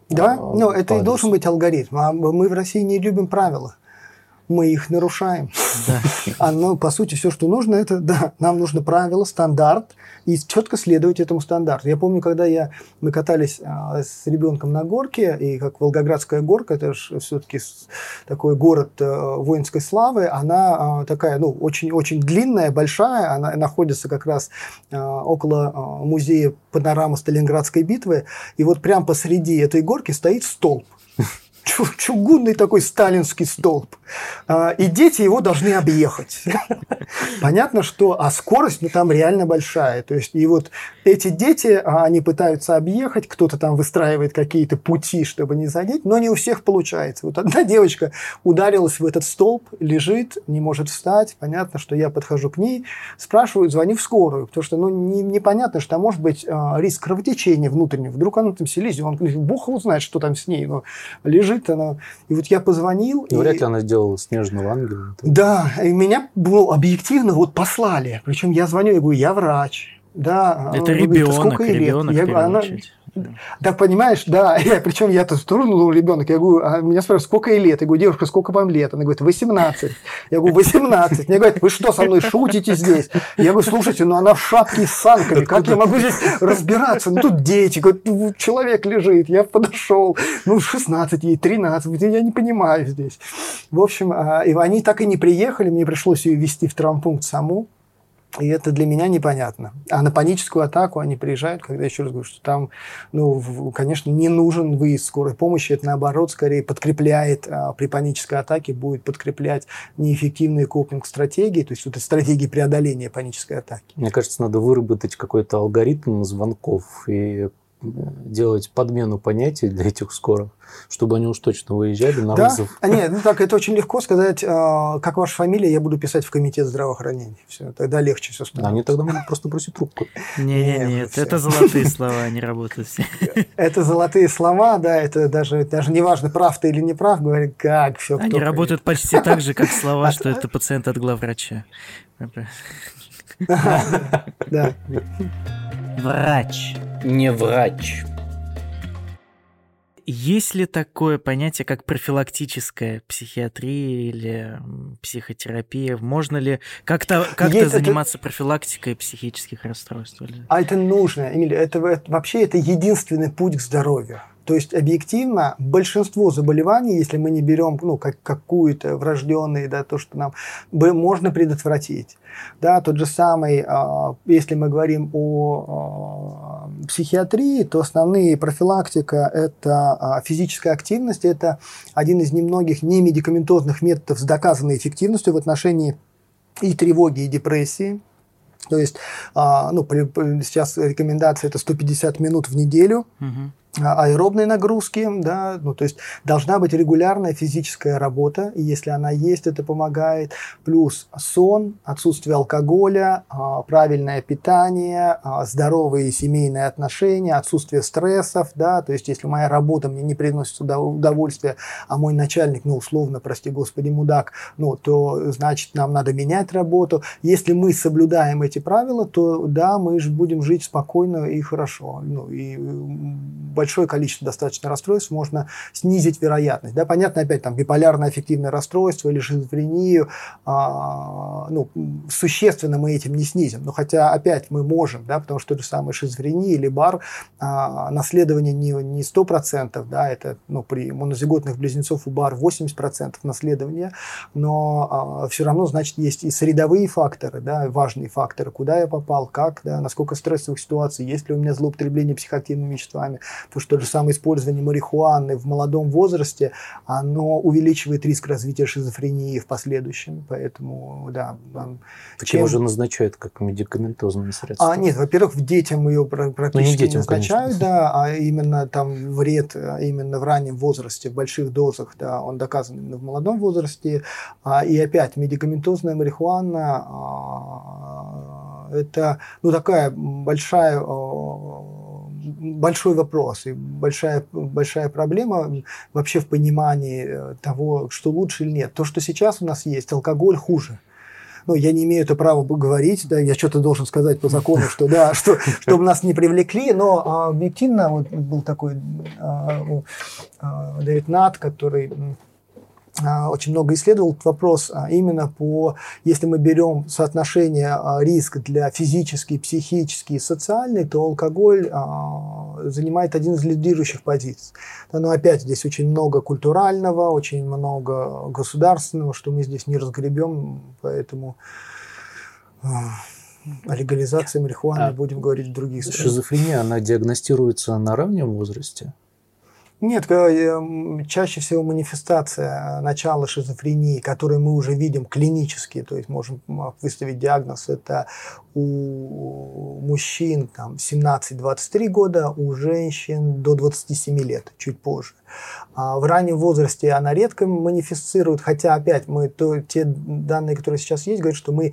Да, но ну, это и должен быть алгоритм. А мы в России не любим правила мы их нарушаем. Да. А ну, по сути, все, что нужно, это да, нам нужно правило, стандарт, и четко следовать этому стандарту. Я помню, когда я, мы катались а, с ребенком на горке, и как Волгоградская горка, это же все-таки такой город а, воинской славы, она а, такая, ну, очень-очень длинная, большая, она находится как раз а, около а, музея панорамы Сталинградской битвы, и вот прямо посреди этой горки стоит столб чугунный такой сталинский столб. А, и дети его должны объехать. Понятно, что... А скорость, ну, там реально большая. То есть, и вот эти дети, а, они пытаются объехать, кто-то там выстраивает какие-то пути, чтобы не задеть, но не у всех получается. Вот одна девочка ударилась в этот столб, лежит, не может встать. Понятно, что я подхожу к ней, спрашиваю, звони в скорую, потому что, ну, не, непонятно, что может быть э, риск кровотечения внутреннего. Вдруг она там селезет, он бог его знает, что там с ней. Но лежит она. И вот я позвонил. Ну, и... Вряд ли она сделала снежного ангела. Да, и меня ну, объективно вот послали. Причем я звоню, я говорю, я врач. Да, это ребенок, сколько ребенок лет? Я, она, да, понимаешь, да. Я, причем я тоже ну, ребенок. Я говорю, а меня спрашивают, сколько ей лет? Я говорю, девушка, сколько вам лет? Она говорит, 18. Я говорю, 18. Мне говорят, вы что, со мной шутите здесь? Я говорю, слушайте, ну она в шапке с санками. Как я могу здесь разбираться? Ну тут дети. Говорят, «Ну, человек лежит. Я подошел. Ну 16 ей, 13. Я не понимаю здесь. В общем, а, и они так и не приехали. Мне пришлось ее вести в травмпункт саму. И это для меня непонятно. А на паническую атаку они приезжают, когда, еще раз говорю, что там, ну, конечно, не нужен выезд скорой помощи. Это, наоборот, скорее подкрепляет, а, при панической атаке будет подкреплять неэффективные копинг-стратегии, то есть вот стратегии преодоления панической атаки. Мне кажется, надо выработать какой-то алгоритм звонков и делать подмену понятий для этих скорых, чтобы они уж точно выезжали на да? вызов. А нет, ну так, это очень легко сказать, а, как ваша фамилия, я буду писать в комитет здравоохранения. Все, тогда легче все становится. Они тогда могут просто бросить трубку. Нет, нет, это золотые слова, они работают все. Это золотые слова, да, это даже, даже не важно, прав ты или не прав, говорит, как все. Они работают почти так же, как слова, что это пациент от главврача. Да. Врач не врач. Есть ли такое понятие, как профилактическая психиатрия или психотерапия? Можно ли как-то как заниматься это... профилактикой психических расстройств? А это нужно, Эмилия. Это, это вообще это единственный путь к здоровью. То есть объективно большинство заболеваний, если мы не берем ну, как, какую-то врожденные, да, то, что нам можно предотвратить. Да, тот же самый, а, если мы говорим о а, психиатрии, то основные профилактика – это а, физическая активность, это один из немногих немедикаментозных методов с доказанной эффективностью в отношении и тревоги, и депрессии. То есть, ну, сейчас рекомендация это 150 минут в неделю. Угу аэробной нагрузки, да, ну, то есть должна быть регулярная физическая работа, и если она есть, это помогает, плюс сон, отсутствие алкоголя, а, правильное питание, а, здоровые семейные отношения, отсутствие стрессов, да, то есть если моя работа мне не приносит удовольствия, а мой начальник, ну, условно, прости господи, мудак, ну, то значит нам надо менять работу. Если мы соблюдаем эти правила, то да, мы же будем жить спокойно и хорошо, ну, и большое количество достаточно расстройств можно снизить вероятность. Да, понятно, опять там биполярное аффективное расстройство или шизофрению, а, ну, существенно мы этим не снизим. Но хотя опять мы можем, да, потому что то же самое шизофрения или бар, а, наследование не, не 100%, да, это ну, при монозиготных близнецов у бар 80% наследования, но а, все равно, значит, есть и средовые факторы, да, важные факторы, куда я попал, как, да, насколько стрессовых ситуаций, есть ли у меня злоупотребление психоактивными веществами, Потому что то же самое использование марихуаны в молодом возрасте, оно увеличивает риск развития шизофрении в последующем. Поэтому, да. Так чем... уже назначают как медикаментозное средство? А, нет, во-первых, в детям ее практически ну, не, детям, не назначают, конечно. да, а именно там вред а именно в раннем возрасте, в больших дозах, да, он доказан именно в молодом возрасте. А, и опять, медикаментозная марихуана а, это ну, такая большая большой вопрос и большая, большая проблема вообще в понимании э, того, что лучше или нет. То, что сейчас у нас есть, алкоголь хуже ну, я не имею это права говорить, да, я что-то должен сказать по закону, что да, что, чтобы нас не привлекли, но а, объективно вот был такой а, а, Дэвид Нат, который очень много исследовал этот вопрос а, именно по, если мы берем соотношение а, риск для физический, психический и социальный, то алкоголь занимает один из лидирующих позиций. Но опять здесь очень много культурального, очень много государственного, что мы здесь не разгребем, поэтому о легализации марихуаны а будем говорить в других странах. Шизофрения, она диагностируется на раннем возрасте? Нет, э, чаще всего манифестация начала шизофрении, которую мы уже видим клинически, то есть можем выставить диагноз, это у мужчин там, 17-23 года, у женщин до 27 лет, чуть позже. А в раннем возрасте она редко манифестирует, хотя опять мы то, те данные, которые сейчас есть, говорят, что мы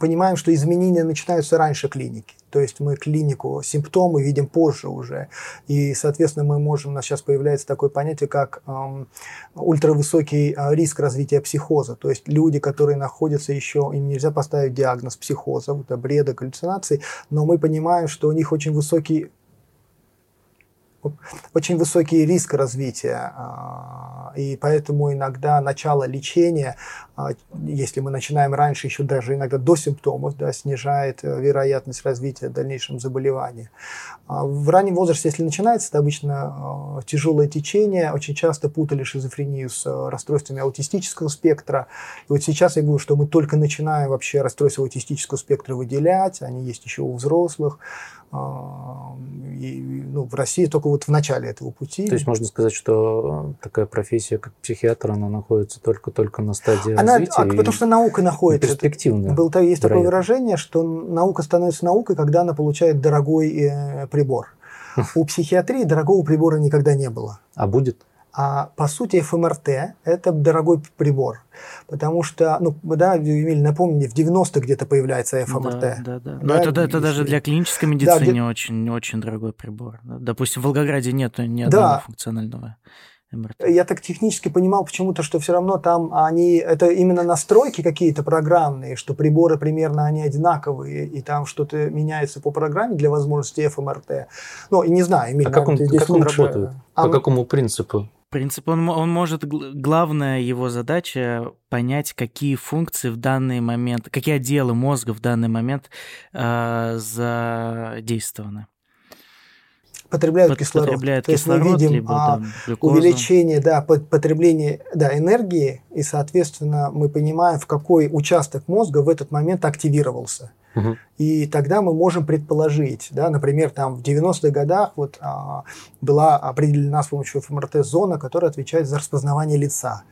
понимаем, что изменения начинаются раньше клиники. То есть мы клинику, симптомы видим позже уже. И, соответственно, мы можем, у нас сейчас появляется такое понятие, как эм, ультравысокий э, риск развития психоза. То есть люди, которые находятся еще, им нельзя поставить диагноз психоза, это бреда, галлюцинаций, но мы понимаем, что у них очень высокий очень высокий риск развития, а, и поэтому иногда начало лечения, если мы начинаем раньше, еще даже иногда до симптомов, да, снижает э, вероятность развития дальнейшем заболевания. А в раннем возрасте, если начинается, это обычно тяжелое течение, очень часто путали шизофрению с э, расстройствами аутистического спектра. И вот сейчас я говорю, что мы только начинаем вообще расстройства аутистического спектра выделять, они есть еще у взрослых. И, ну, в России только вот в начале этого пути. То есть можно сказать, что такая профессия, как психиатр, она находится только-только на стадии она, развития? А, потому что наука находится. Перспективная. Был, есть такое выражение, что наука становится наукой, когда она получает дорогой э, прибор. У психиатрии дорогого прибора никогда не было. А будет? А по сути ФМРТ – это дорогой прибор, потому что, ну, да, Емель, напомни, в 90-х где-то появляется ФМРТ. Да, да, да. Но это, это даже для клинической медицины да, очень, очень дорогой прибор. Допустим, в Волгограде нет ни одного да. функционального МРТ. Я так технически понимал почему-то, что все равно там они, это именно настройки какие-то программные, что приборы примерно они одинаковые, и там что-то меняется по программе для возможности ФМРТ. Ну, и не знаю, Эмиль, а как он, как он работает? А, по какому принципу? принцип, он, он может, главная его задача понять, какие функции в данный момент, какие отделы мозга в данный момент э, задействованы. Потребляют Под, кислород. Потребляют То кислород, есть мы видим либо, а, там, увеличение да, потребления да, энергии, и, соответственно, мы понимаем, в какой участок мозга в этот момент активировался. И тогда мы можем предположить, да, например, там в 90-х годах вот, а, была определена с помощью ФМРТ зона, которая отвечает за распознавание лица.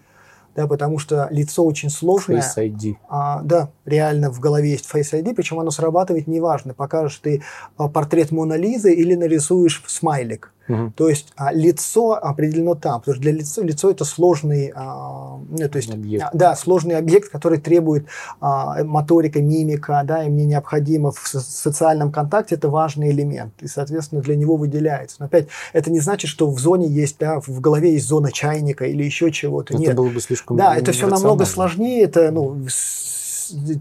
Да, потому что лицо очень сложное. Face ID. А, да, реально в голове есть Face ID, причем оно срабатывает неважно, покажешь ты а, портрет Мона Лизы или нарисуешь смайлик. Угу. То есть а, лицо определено там, потому что для лица лицо это сложный, а, ну, то есть, объект. А, да, сложный объект, который требует а, моторика, мимика, да, и мне необходимо в социальном контакте это важный элемент, и соответственно для него выделяется. Но опять это не значит, что в зоне есть, да, в голове есть зона чайника или еще чего-то. Это Нет. было бы слишком. Да, это все намного сложнее, это ну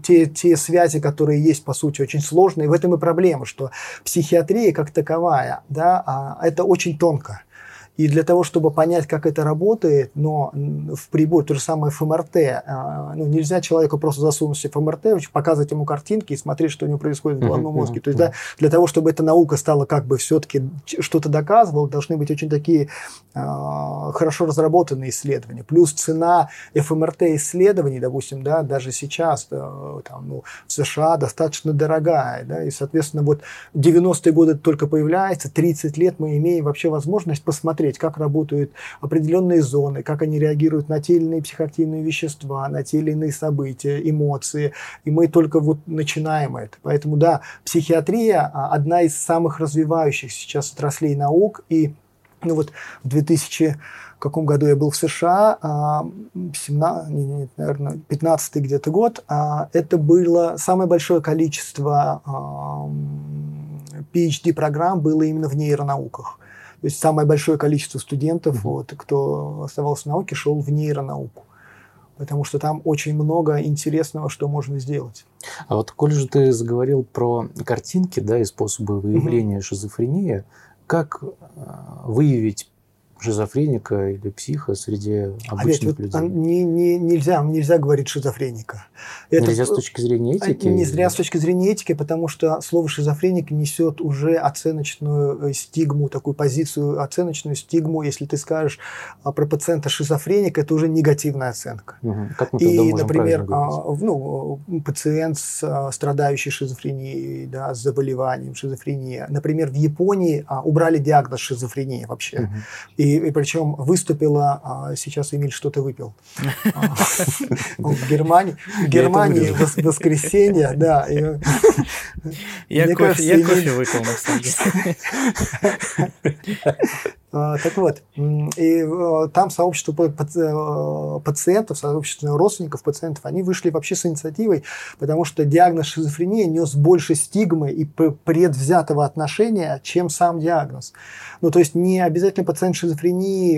те, те связи, которые есть, по сути, очень сложные. В этом и проблема, что психиатрия как таковая, да, а это очень тонко. И для того, чтобы понять, как это работает, но в прибор, то же самое ФМРТ, а, ну, нельзя человеку просто засунуть себе ФМРТ, показывать ему картинки и смотреть, что у него происходит в головном мозге. То есть да, для того, чтобы эта наука стала как бы все-таки что-то доказывала, должны быть очень такие э, хорошо разработанные исследования. Плюс цена ФМРТ исследований, допустим, да, даже сейчас да, там, ну, в США достаточно дорогая. Да, и, соответственно, вот 90-е годы только появляется, 30 лет мы имеем вообще возможность посмотреть, посмотреть, как работают определенные зоны, как они реагируют на те или иные психоактивные вещества, на те или иные события, эмоции. И мы только вот начинаем это. Поэтому, да, психиатрия а, одна из самых развивающих сейчас отраслей наук. И ну вот в 2000 в каком году я был в США, 17, не, не, наверное, 15 где-то год, а, это было самое большое количество PhD-программ было именно в нейронауках. То есть самое большое количество студентов, mm-hmm. вот, кто оставался в науке, шел в нейронауку. Потому что там очень много интересного, что можно сделать. А вот, коль же ты заговорил про картинки, да, и способы выявления mm-hmm. шизофрении, как э, выявить шизофреника или психа среди обычных Опять, людей? Вот, не, не, нельзя, нельзя говорить шизофреника. Это, нельзя с точки зрения этики? Не зря с точки зрения этики, потому что слово шизофреник несет уже оценочную э, стигму, такую позицию, оценочную стигму. Если ты скажешь а, про пациента шизофреник, это уже негативная оценка. Угу. Как мы И, например, ну, пациент, страдающий шизофренией, да, с заболеванием шизофрения. Например, в Японии а, убрали диагноз шизофрения вообще. Угу. И, и причем выступила, а, сейчас Эмиль что-то выпил. В Германии, в Германии воскресенье, да. Я кофе выпил, на самом деле. А, так вот, и э, там сообщество э, пациентов, сообщество родственников пациентов, они вышли вообще с инициативой, потому что диагноз шизофрения нес больше стигмы и предвзятого отношения, чем сам диагноз. Ну, то есть не обязательно пациент шизофрении,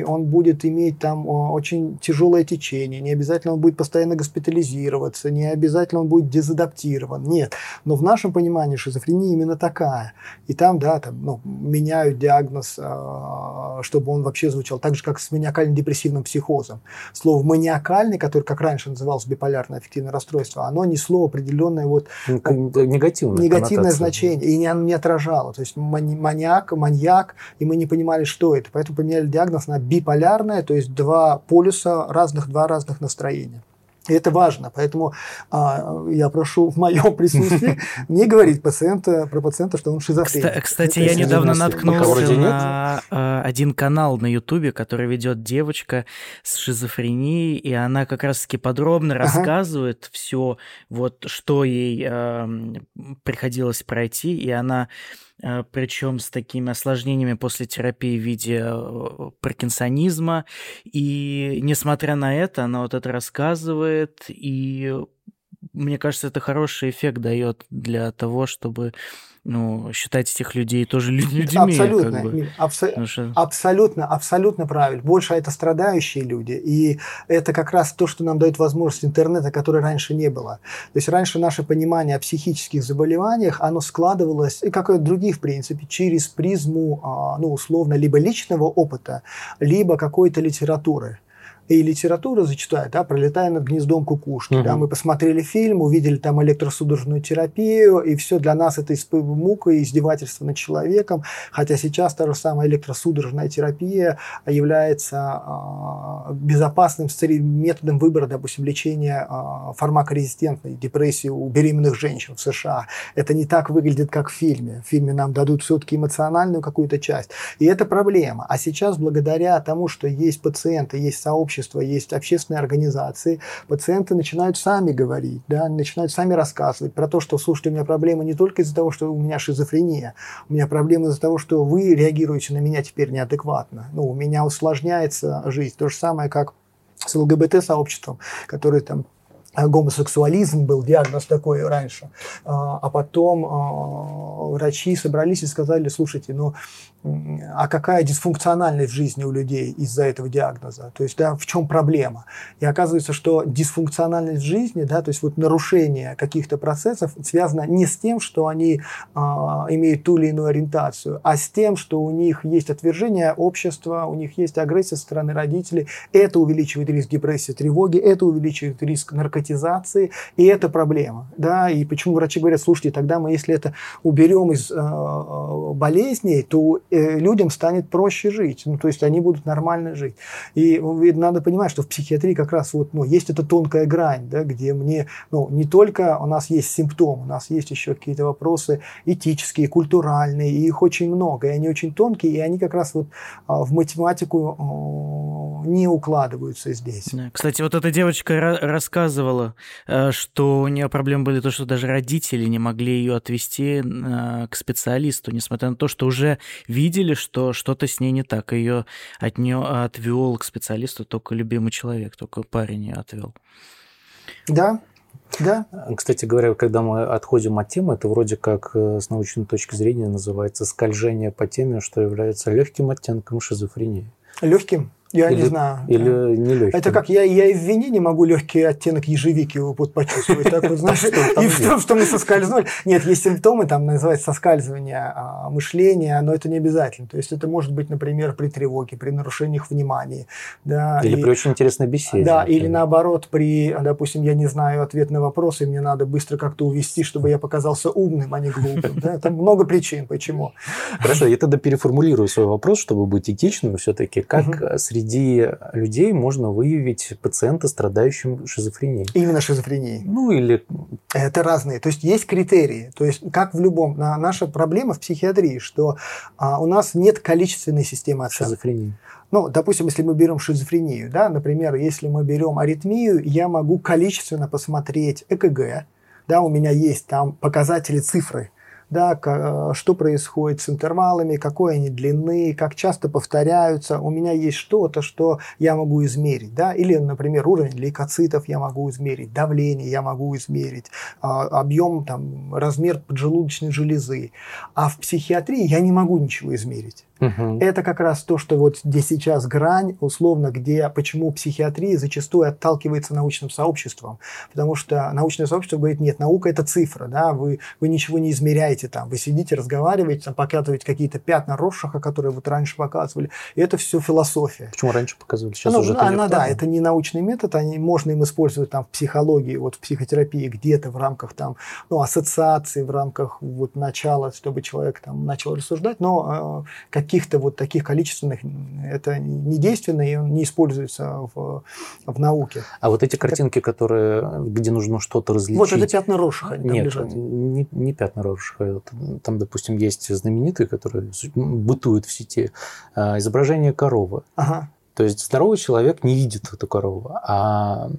он будет иметь там очень тяжелое течение, не обязательно он будет постоянно госпитализироваться, не обязательно он будет дезадаптирован. Нет. Но в нашем понимании шизофрения именно такая. И там, да, там, ну, меняют диагноз а, чтобы он вообще звучал так же, как с маниакально-депрессивным психозом. Слово «маниакальный», который, как раньше называлось биполярное аффективное расстройство, оно несло определенное вот, негативное, негативное значение и не, не отражало. То есть маниак, маньяк, и мы не понимали, что это. Поэтому поменяли диагноз на биполярное, то есть два полюса разных, два разных настроения. И это важно, поэтому а, я прошу в моем присутствии не говорить пациента, про пациента, что он шизофреник. Кстати, я недавно наткнулся на а, один канал на Ютубе, который ведет девочка с шизофренией, и она как раз-таки подробно рассказывает все, вот что ей а, приходилось пройти, и она Э, причем с такими осложнениями после терапии в виде э, паркинсонизма. И несмотря на это, она вот это рассказывает, и мне кажется, это хороший эффект дает для того, чтобы ну, считать этих людей тоже людьми. Абсолютно, как бы. абсо- что... абсолютно, абсолютно правильно. Больше это страдающие люди, и это как раз то, что нам дает возможность интернета, которой раньше не было. То есть раньше наше понимание о психических заболеваниях, оно складывалось, и как и других, в принципе, через призму, а, ну, условно, либо личного опыта, либо какой-то литературы и литература зачитаю, да, пролетая над гнездом кукушки. Угу. Да, мы посмотрели фильм, увидели там электросудорожную терапию, и все для нас это мука и издевательство над человеком. Хотя сейчас та же самая электросудорожная терапия является э, безопасным методом выбора, допустим, лечения э, фармакорезистентной депрессии у беременных женщин в США. Это не так выглядит, как в фильме. В фильме нам дадут все-таки эмоциональную какую-то часть. И это проблема. А сейчас, благодаря тому, что есть пациенты, есть сообщества, общества, есть общественные организации, пациенты начинают сами говорить, да, начинают сами рассказывать про то, что, слушайте, у меня проблемы не только из-за того, что у меня шизофрения, у меня проблемы из-за того, что вы реагируете на меня теперь неадекватно. Ну, у меня усложняется жизнь. То же самое, как с ЛГБТ-сообществом, которые там гомосексуализм был диагноз такой раньше, а, а потом а, врачи собрались и сказали, слушайте, ну а какая дисфункциональность в жизни у людей из-за этого диагноза? То есть, да, в чем проблема? И оказывается, что дисфункциональность в жизни, да, то есть вот нарушение каких-то процессов связано не с тем, что они а, имеют ту или иную ориентацию, а с тем, что у них есть отвержение общества, у них есть агрессия со стороны родителей. Это увеличивает риск депрессии, тревоги, это увеличивает риск наркотизации, и это проблема. Да? И почему врачи говорят, слушайте, тогда мы, если это уберем из э, болезней, то Э, людям станет проще жить. Ну, то есть они будут нормально жить. И надо понимать, что в психиатрии как раз вот, ну, есть эта тонкая грань, да, где мне ну, не только у нас есть симптомы, у нас есть еще какие-то вопросы этические, культуральные, и их очень много, и они очень тонкие, и они как раз вот а, в математику не укладываются здесь. Кстати, вот эта девочка рассказывала, э, что у нее проблемы были то, что даже родители не могли ее отвести э, к специалисту, несмотря на то, что уже что что-то с ней не так. Ее от нее отвел к специалисту только любимый человек, только парень ее отвел. Да, да. Кстати говоря, когда мы отходим от темы, это вроде как э, с научной точки зрения называется скольжение по теме, что является легким оттенком шизофрении. Легким? Я или, не знаю. Или да. не легким. Это как я, я и в вине не могу легкий оттенок ежевики вот почувствовать. Так вот, знаешь, и в том, что мы соскользнули. Нет, есть симптомы, там называется соскальзывание а, мышления, но это не обязательно. То есть это может быть, например, при тревоге, при нарушениях внимания. Да, или и, при очень интересной беседе. Да, например. или наоборот, при, допустим, я не знаю ответ на вопрос, и мне надо быстро как-то увести, чтобы я показался умным, а не глупым. Да? Там много причин, почему. Хорошо, я тогда переформулирую свой вопрос, чтобы быть этичным все-таки. Как среди среди людей можно выявить пациента, страдающим шизофренией. Именно шизофренией. Ну или... Это разные. То есть есть критерии. То есть как в любом... Наша проблема в психиатрии, что а, у нас нет количественной системы оценки. Шизофрении. Ну, допустим, если мы берем шизофрению, да, например, если мы берем аритмию, я могу количественно посмотреть ЭКГ, да, у меня есть там показатели цифры, да, э, что происходит с интервалами, какой они длины, как часто повторяются. У меня есть что-то, что я могу измерить. Да? Или, например, уровень лейкоцитов я могу измерить, давление я могу измерить, а, объем, там, размер поджелудочной железы. А в психиатрии я не могу ничего измерить. Угу. Это как раз то, что вот здесь сейчас грань, условно, где почему психиатрия зачастую отталкивается научным сообществом. Потому что научное сообщество говорит, нет, наука это цифра, да, вы, вы ничего не измеряете там, вы сидите, разговариваете, там, показываете какие-то пятна Роршаха, которые вот раньше показывали, и это все философия. Почему раньше показывали? Сейчас ну, уже это она, да, это не научный метод, они, можно им использовать там в психологии, вот в психотерапии где-то в рамках там, ну, ассоциации, в рамках вот начала, чтобы человек там начал рассуждать, но э, каких-то вот таких количественных, это не действенно и он не используется в, в науке. А вот эти картинки, которые, где нужно что-то различить... Вот это пятна Рошиха. Нет, не, не пятна Рошиха. Там, допустим, есть знаменитые, которые бытуют в сети. А, изображение коровы. Ага. То есть здоровый человек не видит эту корову, а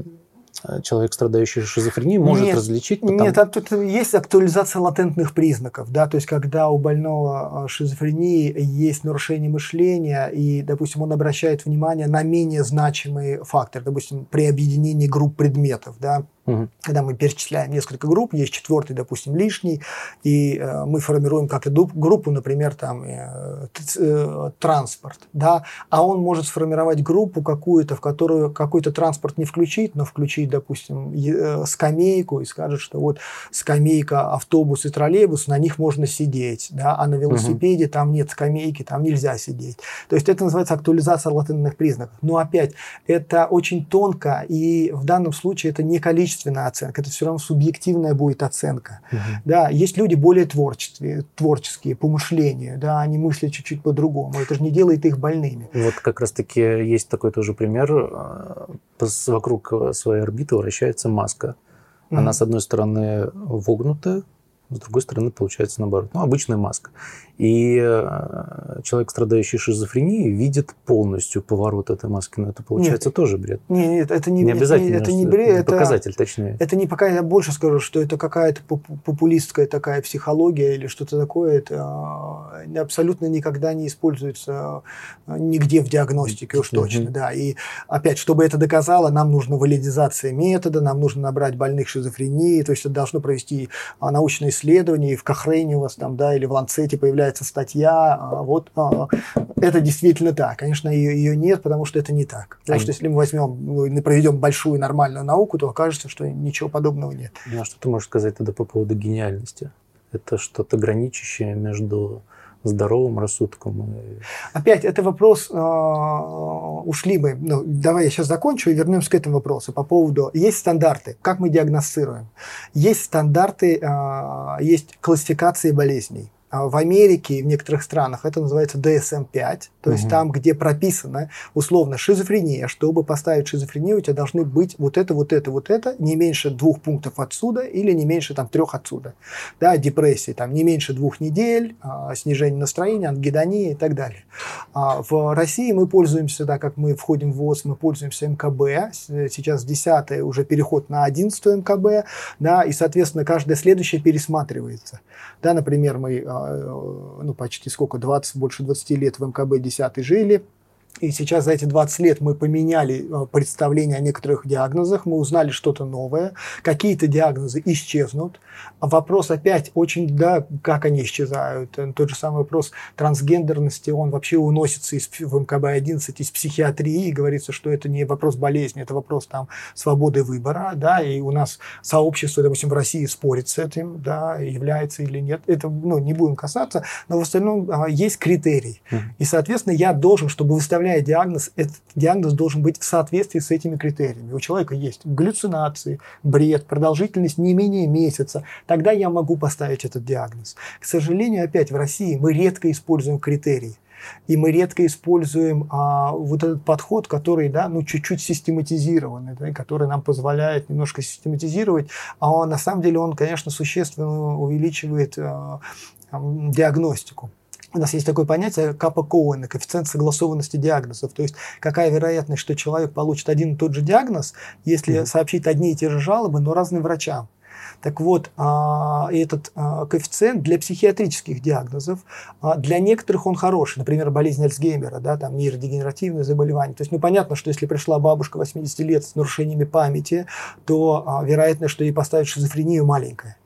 человек, страдающий шизофренией, может нет, различить? Потому... Нет, а тут есть актуализация латентных признаков, да, то есть когда у больного э, шизофрении есть нарушение мышления, и, допустим, он обращает внимание на менее значимый фактор, допустим, при объединении групп предметов, да, Угу. Когда мы перечисляем несколько групп, есть четвертый, допустим, лишний, и э, мы формируем как-то группу, например, там э, э, транспорт, да, а он может сформировать группу какую-то, в которую какой-то транспорт не включить, но включить, допустим, э, скамейку и скажет, что вот скамейка, автобус и троллейбус, на них можно сидеть, да, а на велосипеде угу. там нет скамейки, там нельзя сидеть. То есть это называется актуализация латентных признаков. Но опять, это очень тонко, и в данном случае это не количество количественная оценка, это все равно субъективная будет оценка. Угу. Да, есть люди более творческие, творческие по мышлению, да, они мыслят чуть-чуть по-другому. Это же не делает их больными. Вот как раз-таки есть такой тоже пример. Э, вокруг своей орбиты вращается маска. Она, mm с одной стороны, вогнутая, с другой стороны, получается наоборот. Ну, обычная маска. И э, человек, страдающий шизофренией, видит полностью поворот этой маски, но это получается нет, тоже бред. Нет, нет, это не, не обязательно. Это не бред, это показатель, точнее. Это не пока я больше скажу, что это какая-то популистская такая психология или что-то такое. Это э, абсолютно никогда не используется э, нигде в диагностике уж точно, mm-hmm. да. И опять, чтобы это доказало, нам нужна валидизация метода, нам нужно набрать больных шизофрении, то есть это должно провести научное исследование, и в Кохрейне у вас там, да, или в Ланцете появляется появляется статья, а, вот а, это действительно так. Конечно, ее, ее нет, потому что это не так. Потому а что если мы возьмем, ну, проведем большую нормальную науку, то окажется, что ничего подобного нет. Ну, а что ты можешь сказать тогда по поводу гениальности? Это что-то граничащее между здоровым рассудком. Опять, это вопрос, э, ушли мы, ну, давай я сейчас закончу и вернемся к этому вопросу по поводу, есть стандарты, как мы диагностируем, есть стандарты, э, есть классификации болезней. А в Америке и в некоторых странах это называется DSM-5, то угу. есть там, где прописано условно шизофрения. Чтобы поставить шизофрению, у тебя должны быть вот это, вот это, вот это, не меньше двух пунктов отсюда или не меньше там трех отсюда. Да, депрессии там не меньше двух недель, а, снижение настроения, ангидония и так далее. А в России мы пользуемся, так как мы входим в ВОЗ, мы пользуемся МКБ. Сейчас 10 уже переход на 11 МКБ, да, и, соответственно, каждое следующее пересматривается. Да, например, мы а, ну, почти сколько, 20, больше 20 лет в МКБ 10 жили, И сейчас за эти 20 лет мы поменяли э, представление о некоторых диагнозах, мы узнали что-то новое, какие-то диагнозы исчезнут. Вопрос опять очень, да, как они исчезают. Э, тот же самый вопрос трансгендерности, он вообще уносится из, в МКБ-11 из психиатрии, и говорится, что это не вопрос болезни, это вопрос там свободы выбора, да, и у нас сообщество, допустим, в России спорит с этим, да, является или нет. Это, ну, не будем касаться, но в остальном а, есть критерий. И, соответственно, я должен, чтобы выставлять определяя диагноз, этот диагноз должен быть в соответствии с этими критериями. У человека есть галлюцинации, бред, продолжительность не менее месяца. Тогда я могу поставить этот диагноз. К сожалению, опять в России мы редко используем критерии. И мы редко используем а, вот этот подход, который, да, ну, чуть-чуть систематизированный, да, который нам позволяет немножко систематизировать, а он, на самом деле он, конечно, существенно увеличивает а, диагностику у нас есть такое понятие капа Коуэна, коэффициент согласованности диагнозов. То есть какая вероятность, что человек получит один и тот же диагноз, если mm-hmm. сообщить одни и те же жалобы, но разным врачам. Так вот, а, этот а, коэффициент для психиатрических диагнозов, а, для некоторых он хороший, например, болезнь Альцгеймера, да, там нейродегенеративное заболевание. То есть, ну, понятно, что если пришла бабушка 80 лет с нарушениями памяти, то вероятность, что ей поставят шизофрению маленькая.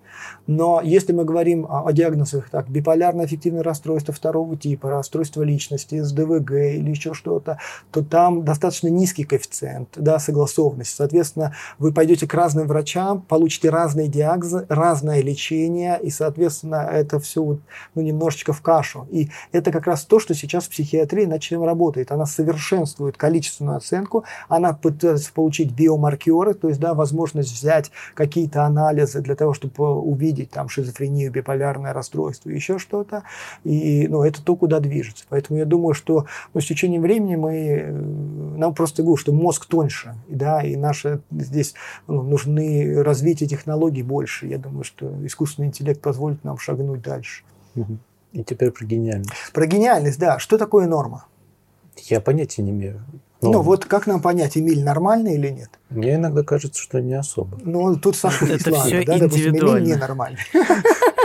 Но если мы говорим о, о диагнозах, так, биполярно-аффективное расстройство второго типа, расстройство личности, СДВГ или еще что-то, то там достаточно низкий коэффициент да, согласованности. Соответственно, вы пойдете к разным врачам, получите разные диагнозы, разное лечение, и, соответственно, это все ну, немножечко в кашу. И это как раз то, что сейчас в психиатрии над чем работает. Она совершенствует количественную оценку, она пытается получить биомаркеры, то есть да, возможность взять какие-то анализы для того, чтобы увидеть, видеть там шизофрению, биполярное расстройство, еще что-то. И ну, это то, куда движется. Поэтому я думаю, что ну, с течением времени мы, э, нам просто говорю, что мозг тоньше, да, и наши здесь ну, нужны развитие технологий больше. Я думаю, что искусственный интеллект позволит нам шагнуть дальше. И теперь про гениальность. Про гениальность, да. Что такое норма? Я понятия не имею. Ну, ну вот как нам понять, Эмиль нормальный или нет? Мне иногда кажется, что не особо. Ну, тут Саша Это все да, индивидуально. Эмиль ненормальный.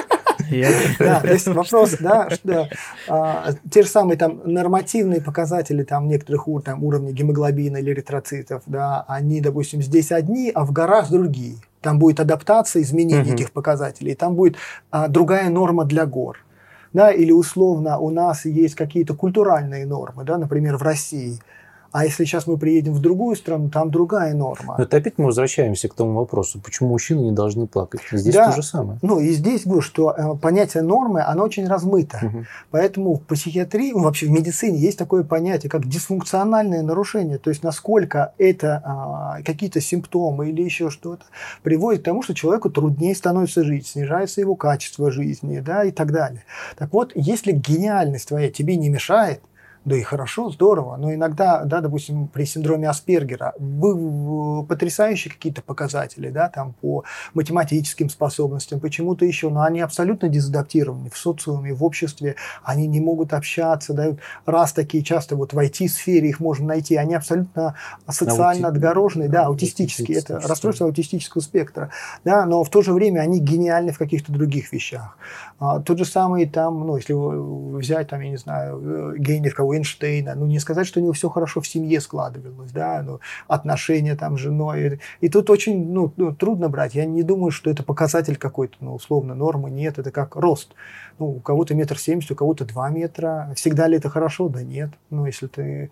Да, то есть вопрос, да, что а, те же самые там нормативные показатели там некоторых ур, там, уровней гемоглобина или эритроцитов, да, они, допустим, здесь одни, а в горах другие. Там будет адаптация, изменение этих показателей, там будет а, другая норма для гор. Да, или условно у нас есть какие-то культуральные нормы, да, например, в России – а если сейчас мы приедем в другую страну, там другая норма. Но это опять мы возвращаемся к тому вопросу, почему мужчины не должны плакать. Здесь да. то же самое. Ну и здесь говорю, что э, понятие нормы, оно очень размыто. Угу. Поэтому в психиатрии, ну, вообще в медицине есть такое понятие, как дисфункциональное нарушение. То есть насколько это а, какие-то симптомы или еще что-то приводит к тому, что человеку труднее становится жить, снижается его качество жизни да, и так далее. Так вот, если гениальность твоя тебе не мешает, да и хорошо, здорово, но иногда, да, допустим, при синдроме Аспергера вы, потрясающие какие-то показатели, да, там по математическим способностям, почему-то еще, но они абсолютно дезадаптированы в социуме, в обществе, они не могут общаться, да, раз такие часто вот в IT-сфере их можно найти, они абсолютно социально Аути... отгороженные, да, аутистические, это расстройство аутистического спектра, да, но в то же время они гениальны в каких-то других вещах. А, тот же самый там, ну, если взять там, я не знаю, э, гений кого Эйнштейна, ну, не сказать, что у него все хорошо в семье складывалось, да, ну, отношения там с женой. И тут очень, ну, ну, трудно брать. Я не думаю, что это показатель какой-то, ну, условно, нормы. Нет, это как рост. Ну, у кого-то метр семьдесят, у кого-то два метра. Всегда ли это хорошо? Да нет. Ну, если ты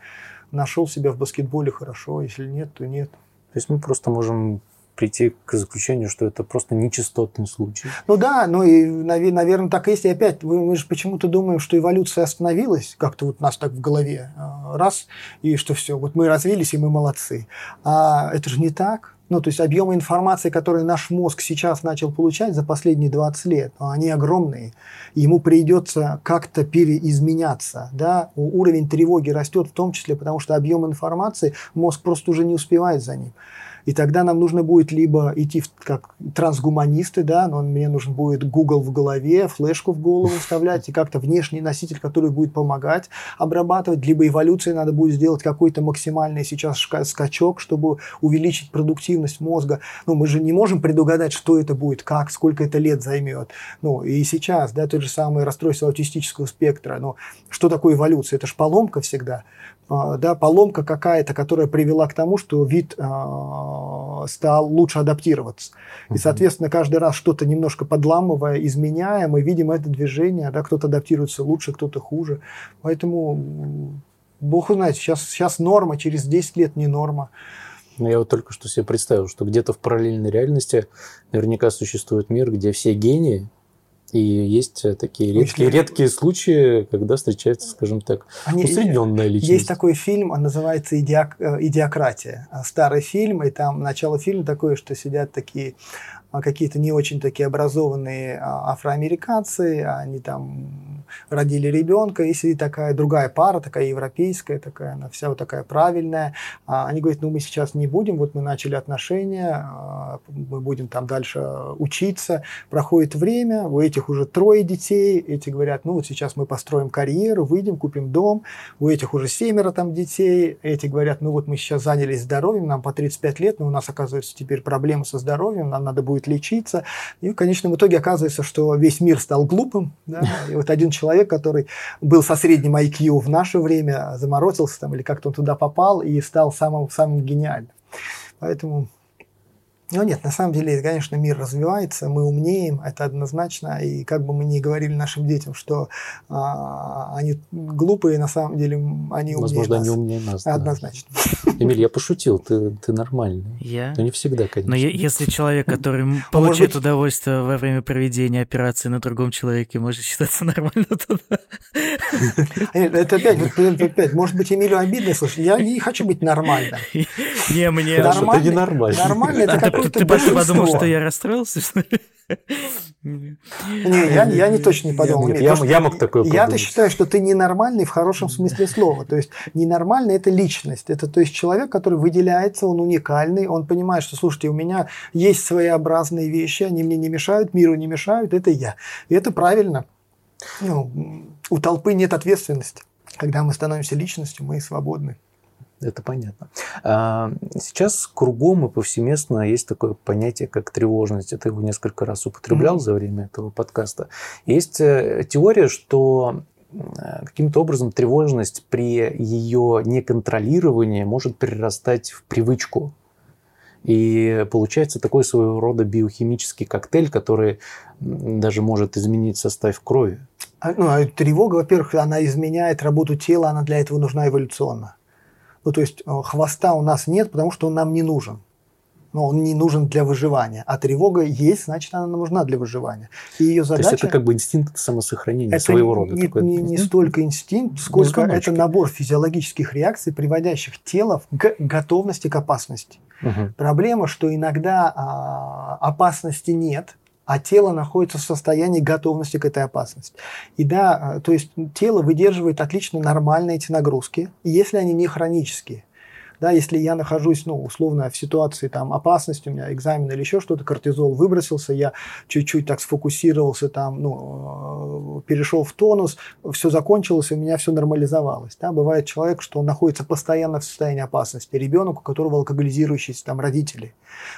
нашел себя в баскетболе, хорошо. Если нет, то нет. То есть мы просто можем прийти к заключению, что это просто нечастотный случай. Ну да, ну и, наверное, так и есть. И опять, мы же почему-то думаем, что эволюция остановилась, как-то вот у нас так в голове, а, раз, и что все, вот мы развились, и мы молодцы. А это же не так. Ну, то есть объемы информации, которые наш мозг сейчас начал получать за последние 20 лет, ну, они огромные. Ему придется как-то переизменяться. Да? Уровень тревоги растет в том числе, потому что объем информации мозг просто уже не успевает за ним. И тогда нам нужно будет либо идти в, как трансгуманисты, да, но мне нужен будет Google в голове, флешку в голову вставлять и как-то внешний носитель, который будет помогать обрабатывать, либо эволюции надо будет сделать какой-то максимальный сейчас скачок, чтобы увеличить продуктивность мозга. Ну, мы же не можем предугадать, что это будет, как, сколько это лет займет. Ну, и сейчас, да, тот же самый расстройство аутистического спектра. Ну, что такое эволюция? Это же поломка всегда. А, да, поломка какая-то, которая привела к тому, что вид э, стал лучше адаптироваться. И, соответственно, каждый раз что-то немножко подламывая, изменяя, мы видим это движение, да, кто-то адаптируется лучше, кто-то хуже. Поэтому, бог знает, сейчас, сейчас норма, через 10 лет не норма. Ну, я вот только что себе представил, что где-то в параллельной реальности наверняка существует мир, где все гении, и есть э, такие редкие, редкие случаи, когда встречается, скажем так, Они, усредненная личность. Есть такой фильм, он называется «Идиок, э, «Идиократия». Старый фильм, и там начало фильма такое, что сидят такие какие-то не очень такие образованные а, афроамериканцы, они там родили ребенка, и сидит такая другая пара, такая европейская, такая, она вся вот такая правильная. А, они говорят, ну мы сейчас не будем, вот мы начали отношения, мы будем там дальше учиться, проходит время, у этих уже трое детей, эти говорят, ну вот сейчас мы построим карьеру, выйдем, купим дом, у этих уже семеро там детей, эти говорят, ну вот мы сейчас занялись здоровьем, нам по 35 лет, но у нас оказывается теперь проблемы со здоровьем, нам надо будет будет лечиться. И в конечном итоге оказывается, что весь мир стал глупым. Да? И вот один человек, который был со средним IQ в наше время, заморозился там или как-то он туда попал и стал самым, самым гениальным. Поэтому но нет, на самом деле, конечно, мир развивается, мы умнеем, это однозначно. И как бы мы ни говорили нашим детям, что а, они глупые, на самом деле они умнее Возможно, нас. они умнее нас. Однозначно. Да. Эмиль, я пошутил, ты, ты нормальный. Я? Но не всегда, конечно. Но если человек, который получает удовольствие во время проведения операции на другом человеке, может считаться нормально, то да. Это опять, вот, опять, может быть, Эмилю обидно, слушай, я не хочу быть нормальным. Не, мне... Нормально, это не нормально. Нормально, это как ты, ты подумал, что я расстроился, что ли? Не, я, я не точно не подумал. Нет, нет, я, я мог такое Я-то считаю, что ты ненормальный в хорошем смысле слова. То есть ненормальный – это личность. Это то есть человек, который выделяется, он уникальный, он понимает, что, слушайте, у меня есть своеобразные вещи, они мне не мешают, миру не мешают, это я. И это правильно. Ну, у толпы нет ответственности. Когда мы становимся личностью, мы свободны это понятно. А, сейчас кругом и повсеместно есть такое понятие, как тревожность. Это его несколько раз употреблял mm-hmm. за время этого подкаста. Есть э, теория, что э, каким-то образом тревожность при ее неконтролировании может перерастать в привычку. И получается такой своего рода биохимический коктейль, который даже может изменить состав крови. А, ну, а тревога, во-первых, она изменяет работу тела, она для этого нужна эволюционно. Ну, то есть э, хвоста у нас нет, потому что он нам не нужен. Но он не нужен для выживания. А тревога есть, значит, она нужна для выживания. И ее задача... То есть это как бы инстинкт самосохранения это своего рода. Не, такой, не, не столько инстинкт, сколько это набор физиологических реакций, приводящих тело к готовности к опасности. Угу. Проблема, что иногда а, опасности нет, а тело находится в состоянии готовности к этой опасности. И да, э, то есть тело выдерживает отлично нормально эти нагрузки, если они не хронические. Да, если я нахожусь, ну, условно, в ситуации там опасности, у меня экзамен или еще что-то, кортизол выбросился, я чуть-чуть так сфокусировался, там, ну, э, перешел в тонус, все закончилось, у меня все нормализовалось. Да. Бывает человек, что он находится постоянно в состоянии опасности. Ребенок, у которого алкоголизирующиеся там родители,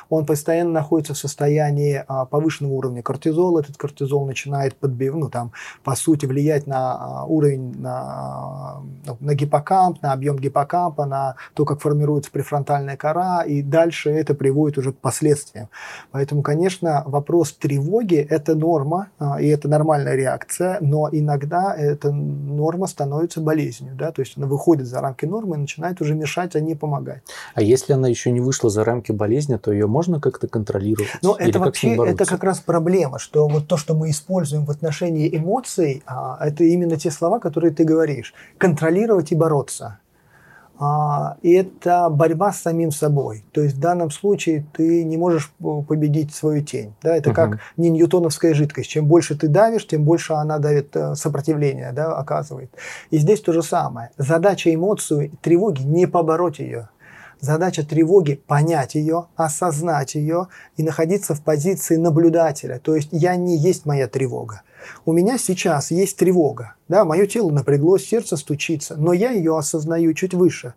он постоянно находится в состоянии а, повышенного уровня кортизола, этот кортизол начинает подбив, ну, там, по сути, влиять на а, уровень, на, ну, на гиппокамп, на объем гиппокампа, на то, как формируется префронтальная кора, и дальше это приводит уже к последствиям. Поэтому, конечно, вопрос тревоги – это норма, а, и это нормальная реакция, но иногда эта норма становится болезнью, да, то есть она выходит за рамки нормы и начинает уже мешать, а не помогать. А если она еще не вышла за рамки болезни, то ее можно как-то контролировать? Но это вообще, это как раз проблема, что вот то, что мы используем в отношении эмоций, а, это именно те слова, которые ты говоришь. Контролировать и бороться. А, это борьба с самим собой. То есть в данном случае ты не можешь победить свою тень. Да? Это uh-huh. как не ньютоновская жидкость. Чем больше ты давишь, тем больше она давит э, сопротивление, да, оказывает. И здесь то же самое. Задача эмоцию тревоги не побороть ее. Задача тревоги – понять ее, осознать ее и находиться в позиции наблюдателя. То есть я не есть моя тревога. У меня сейчас есть тревога. Да, мое тело напряглось, сердце стучится, но я ее осознаю чуть выше.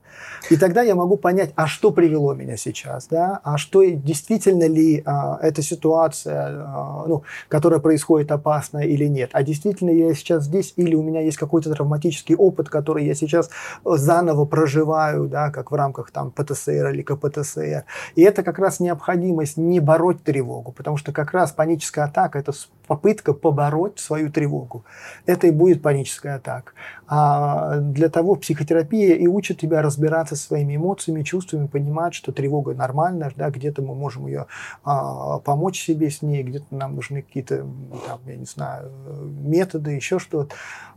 И тогда я могу понять, а что привело меня сейчас, да, а что действительно ли а, эта ситуация, а, ну, которая происходит, опасная или нет, а действительно я сейчас здесь или у меня есть какой-то травматический опыт, который я сейчас заново проживаю, да, как в рамках там ПТСР или КПТСР. И это как раз необходимость не бороть тревогу, потому что как раз паническая атака – это попытка побороть свою тревогу. Это и будет паническая атака. А для того психотерапия и учит тебя разбираться со своими эмоциями, чувствами, понимать, что тревога нормальная, да, где-то мы можем ее а, помочь себе с ней, где-то нам нужны какие-то, там, я не знаю, методы, еще что-то.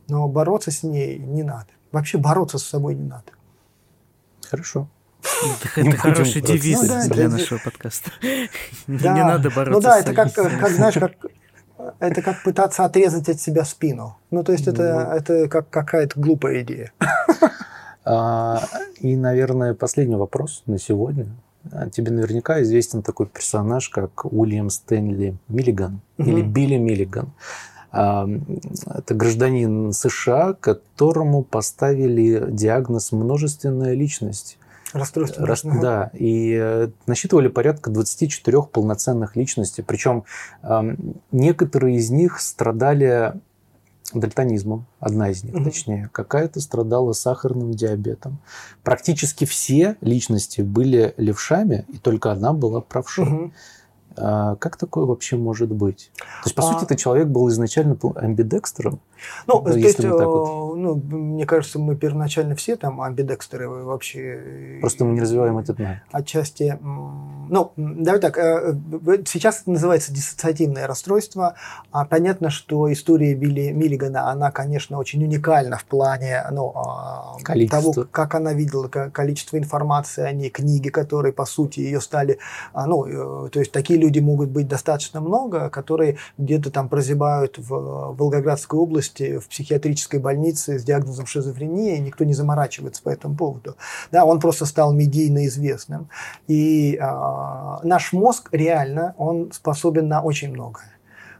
Но бороться с ней не надо. Вообще бороться с собой не надо. Хорошо. Это хороший девиз ну для нашего подкаста. Не надо бороться Ну да, это как, как, знаешь, как это как пытаться отрезать от себя спину. Ну, то есть это, ну, это как какая-то глупая идея. А, и, наверное, последний вопрос на сегодня. А, тебе наверняка известен такой персонаж, как Уильям Стэнли Миллиган угу. или Билли Миллиган. А, это гражданин США, которому поставили диагноз множественная личность. Расстройство. Рас, да, и э, насчитывали порядка 24 полноценных личностей. Причем э, некоторые из них страдали дальтонизмом, одна из них, угу. точнее, какая-то страдала сахарным диабетом. Практически все личности были левшами, и только одна была правшой. А как такое вообще может быть? То есть, по а... сути, этот человек был изначально амбидекстером? Ну, то есть, вот... ну, мне кажется, мы первоначально все там амбидекстеры вообще. Просто мы не развиваем этот навык. Отчасти, ну, давай так, э, сейчас это называется диссоциативное расстройство. А понятно, что история Билли Миллигана, она, конечно, очень уникальна в плане ну, а, того, как она видела количество информации о ней, книги, которые, по сути, ее стали, а, ну, э, то есть такие люди могут быть достаточно много, которые где-то там прозябают в Волгоградской области, области в психиатрической больнице с диагнозом шизофрения, и никто не заморачивается по этому поводу. Да, он просто стал медийно известным. И э, наш мозг реально, он способен на очень многое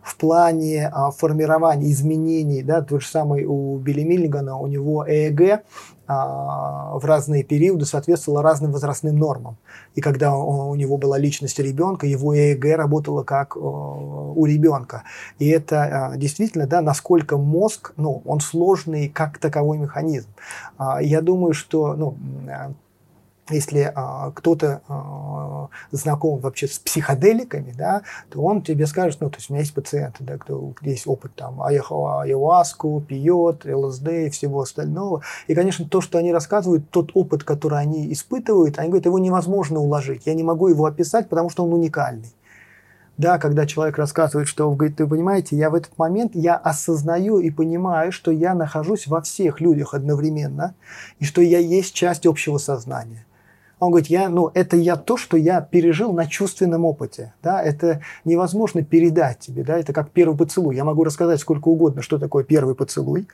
в плане а, формирования изменений, да, тот же самый у Билли Миллигана, у него ЭЭГ а, в разные периоды соответствовало разным возрастным нормам. И когда у него была личность ребенка, его ЭЭГ работало как у ребенка. И это а, действительно, да, насколько мозг, ну, он сложный как таковой механизм. А, я думаю, что, ну, если а, кто-то а, знаком вообще с психоделиками, да, то он тебе скажет, ну, то есть у меня есть пациенты, да, кто есть опыт там ayahuasca, пьет, ЛСД и всего остального. И, конечно, то, что они рассказывают, тот опыт, который они испытывают, они говорят, его невозможно уложить. Я не могу его описать, потому что он уникальный. Да, когда человек рассказывает, что говорит, вы понимаете, я в этот момент, я осознаю и понимаю, что я нахожусь во всех людях одновременно, и что я есть часть общего сознания. Он говорит, я, ну, это я то, что я пережил на чувственном опыте. Да? Это невозможно передать тебе. Да? Это как первый поцелуй. Я могу рассказать сколько угодно, что такое первый поцелуй.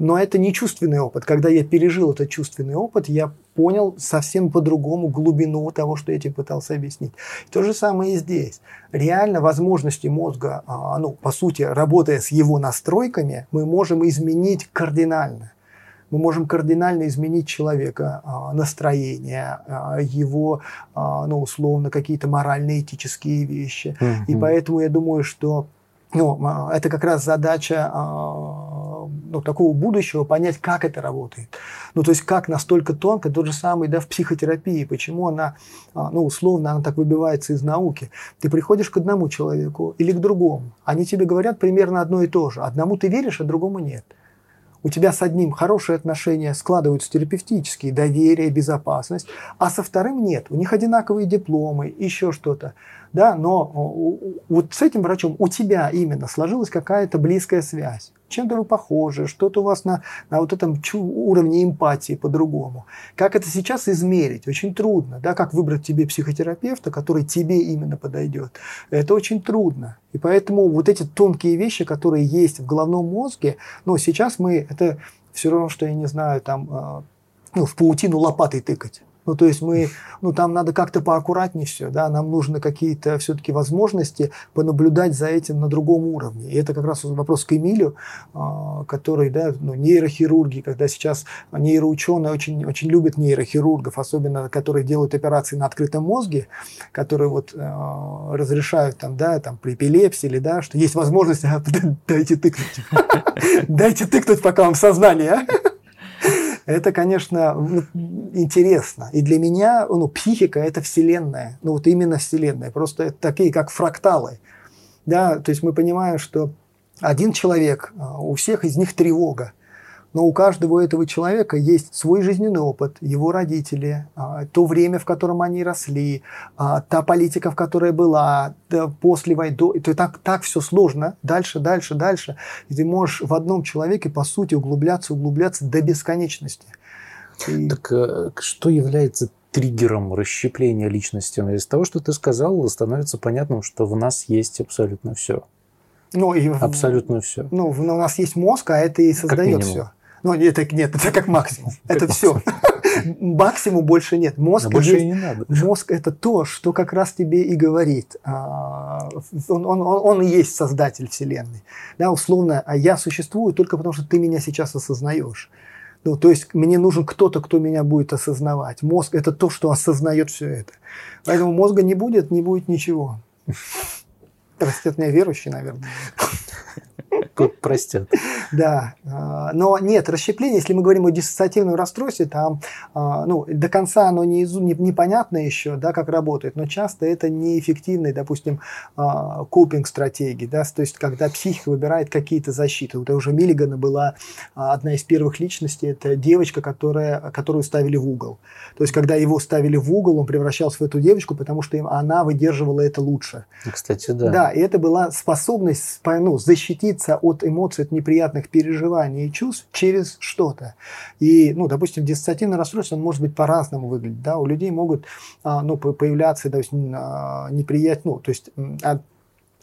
Но это не чувственный опыт. Когда я пережил этот чувственный опыт, я понял совсем по-другому глубину того, что я тебе пытался объяснить. То же самое и здесь. Реально возможности мозга, а, ну, по сути, работая с его настройками, мы можем изменить кардинально мы можем кардинально изменить человека, а, настроение, а, его, а, ну, условно, какие-то морально-этические вещи. Mm-hmm. И поэтому я думаю, что ну, это как раз задача ну, такого будущего понять, как это работает. Ну, то есть, как настолько тонко, тот же самый, да, в психотерапии, почему она, ну, условно, она так выбивается из науки. Ты приходишь к одному человеку или к другому, они тебе говорят примерно одно и то же. Одному ты веришь, а другому нет у тебя с одним хорошие отношения складываются терапевтические, доверие, безопасность, а со вторым нет. У них одинаковые дипломы, еще что-то. Да, но вот с этим врачом у тебя именно сложилась какая-то близкая связь чем-то вы похожи, что-то у вас на, на вот этом уровне эмпатии по-другому. Как это сейчас измерить? Очень трудно. Да? Как выбрать тебе психотерапевта, который тебе именно подойдет? Это очень трудно. И поэтому вот эти тонкие вещи, которые есть в головном мозге, ну, сейчас мы, это все равно, что, я не знаю, там, э, ну, в паутину лопатой тыкать. Ну, то есть мы, ну, там надо как-то поаккуратнее все, да, нам нужны какие-то все-таки возможности понаблюдать за этим на другом уровне. И это как раз вопрос к Эмилю, а, который, да, ну, нейрохирурги, когда сейчас нейроученые очень, очень любят нейрохирургов, особенно которые делают операции на открытом мозге, которые вот э, разрешают там, да, там при эпилепсии или, да, что есть возможность, дайте тыкнуть, дайте тыкнуть, пока вам сознание, а? Это, конечно, ну, интересно. И для меня ну, психика – это вселенная. Ну, вот именно вселенная. Просто такие, как фракталы. Да, то есть мы понимаем, что один человек, а, у всех из них тревога но у каждого этого человека есть свой жизненный опыт, его родители, а, то время, в котором они росли, а, та политика, в которой была, после войны. Это так, так все сложно, дальше, дальше, дальше. И ты можешь в одном человеке, по сути, углубляться, углубляться до бесконечности. И... Так э, что является триггером расщепления личности? Из того, что ты сказал, становится понятным, что в нас есть абсолютно все. Ну, и абсолютно все. Ну, у нас есть мозг, а это и создает все. Ну, это нет, это как максимум. Это все. Максимум больше нет. Мозг, больше не надо. мозг это то, что как раз тебе и говорит. А, он, он, он, он и есть создатель Вселенной. Да, условно, а я существую только потому, что ты меня сейчас осознаешь. Ну, то есть мне нужен кто-то, кто меня будет осознавать. Мозг – это то, что осознает все это. Поэтому мозга не будет, не будет ничего. Простят меня верующие, наверное простят. Да. А, но нет, расщепление, если мы говорим о диссоциативном расстройстве, там а, ну, до конца оно не, не, непонятно еще, да, как работает, но часто это неэффективные, допустим, а, копинг-стратегии, да, то есть когда психика выбирает какие-то защиты. Вот уже Миллигана была одна из первых личностей, это девочка, которая, которую ставили в угол. То есть когда его ставили в угол, он превращался в эту девочку, потому что она выдерживала это лучше. Кстати, да. Да, и это была способность ну, защититься от эмоций, от неприятных переживаний и чувств через что-то. И, ну, допустим, диссоциативное расстройство, может быть по-разному выглядеть. Да? У людей могут а, ну, появляться есть, а, неприятные, ну, то есть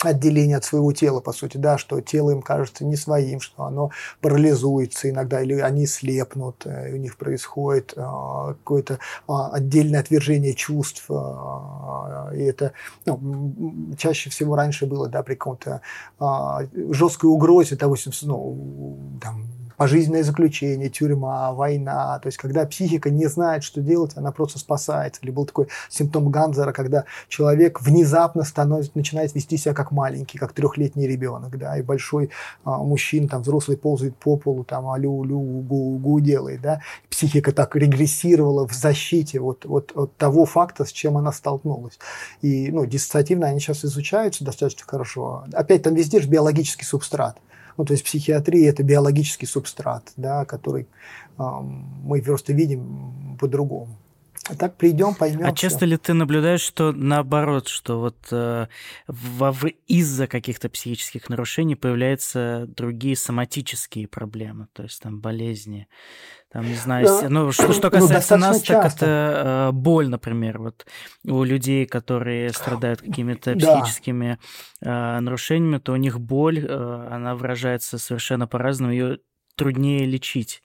отделение от своего тела, по сути, да, что тело им кажется не своим, что оно парализуется иногда, или они слепнут, э, и у них происходит э, какое-то э, отдельное отвержение чувств, э, и это ну, чаще всего раньше было, да, при каком-то э, жесткой угрозе, допустим, ну, там, пожизненное заключение, тюрьма, война. То есть, когда психика не знает, что делать, она просто спасается. Или был такой симптом Ганзера, когда человек внезапно становится, начинает вести себя как маленький, как трехлетний ребенок, да, и большой а, мужчина, там, взрослый ползает по полу, там, алю-лю, гу-гу делает, да. Психика так регрессировала в защите вот, вот, от того факта, с чем она столкнулась. И, ну, диссоциативно они сейчас изучаются достаточно хорошо. Опять там везде же биологический субстрат. Ну, то есть психиатрия – это биологический субстрат, да, который э, мы просто видим по-другому. А так придем, поймем. А часто ли ты наблюдаешь, что наоборот, что вот э, из-за каких-то психических нарушений появляются другие соматические проблемы, то есть там болезни, там, не знаю, да. ну, что, что ну, касается ну, нас, часто. так это э, боль, например, вот у людей, которые страдают какими-то психическими да. э, нарушениями, то у них боль, э, она выражается совершенно по-разному, ее труднее лечить.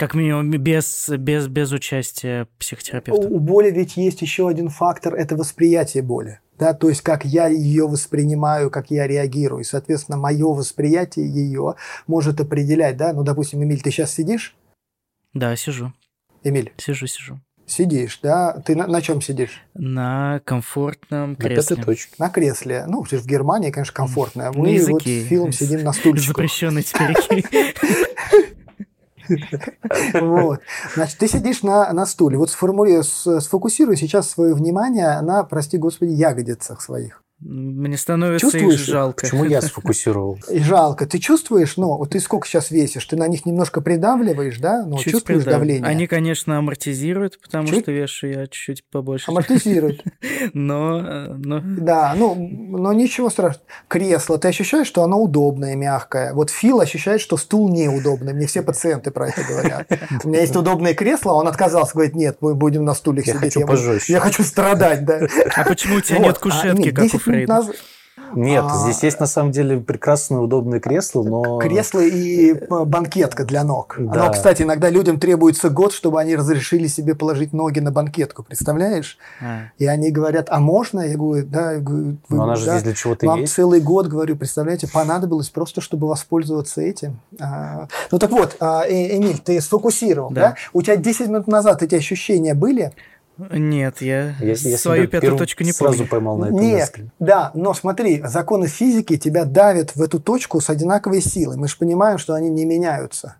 Как минимум без, без, без участия психотерапевта. У боли ведь есть еще один фактор – это восприятие боли. Да, то есть как я ее воспринимаю, как я реагирую. И, соответственно, мое восприятие ее может определять. Да? Ну, допустим, Эмиль, ты сейчас сидишь? Да, сижу. Эмиль? Сижу, сижу. Сидишь, да? Ты на, на чем сидишь? На комфортном кресле. На точке. На кресле. Ну, в Германии, конечно, комфортно. Мы на вот с Филом сидим на стульчике. Запрещенный теперь Вот. Значит, ты сидишь на, на стуле. Вот сформулируй, сфокусируй сейчас свое внимание на, прости господи, ягодицах своих. Мне становится их жалко. Почему я сфокусировал? И жалко. Ты чувствуешь, ну, вот ты сколько сейчас весишь? Ты на них немножко придавливаешь, да? Ну, чуть чувствуешь придав... давление? Они, конечно, амортизируют, потому чуть? что вешу я чуть-чуть побольше. Амортизируют. Но, но... Да, ну, но ничего страшного. Кресло, ты ощущаешь, что оно удобное, мягкое. Вот Фил ощущает, что стул неудобный. Мне все пациенты про это говорят. У меня есть удобное кресло, он отказался, говорит, нет, мы будем на стуле сидеть. Я хочу пожестче. Я хочу страдать, да. А почему у тебя нет а, кушетки, как у назад... Нет, а, здесь есть на самом деле прекрасное удобное кресло, но... Кресло и э, банкетка для ног. Да. Но, кстати, иногда людям требуется год, чтобы они разрешили себе положить ноги на банкетку, представляешь? А. И они говорят, а можно? Я говорю, да. Я говорю, вы, но она же да, здесь для чего-то Вам есть. целый год, говорю, представляете, понадобилось просто, чтобы воспользоваться этим. А, ну так вот, а, э, Эмиль, ты сфокусировал, да. да? У тебя 10 минут назад эти ощущения были? Нет, я, я свою я пятую точку не сразу помню. поймал на этом Нет, мысли. да, но смотри, законы физики тебя давят в эту точку с одинаковой силой. Мы же понимаем, что они не меняются.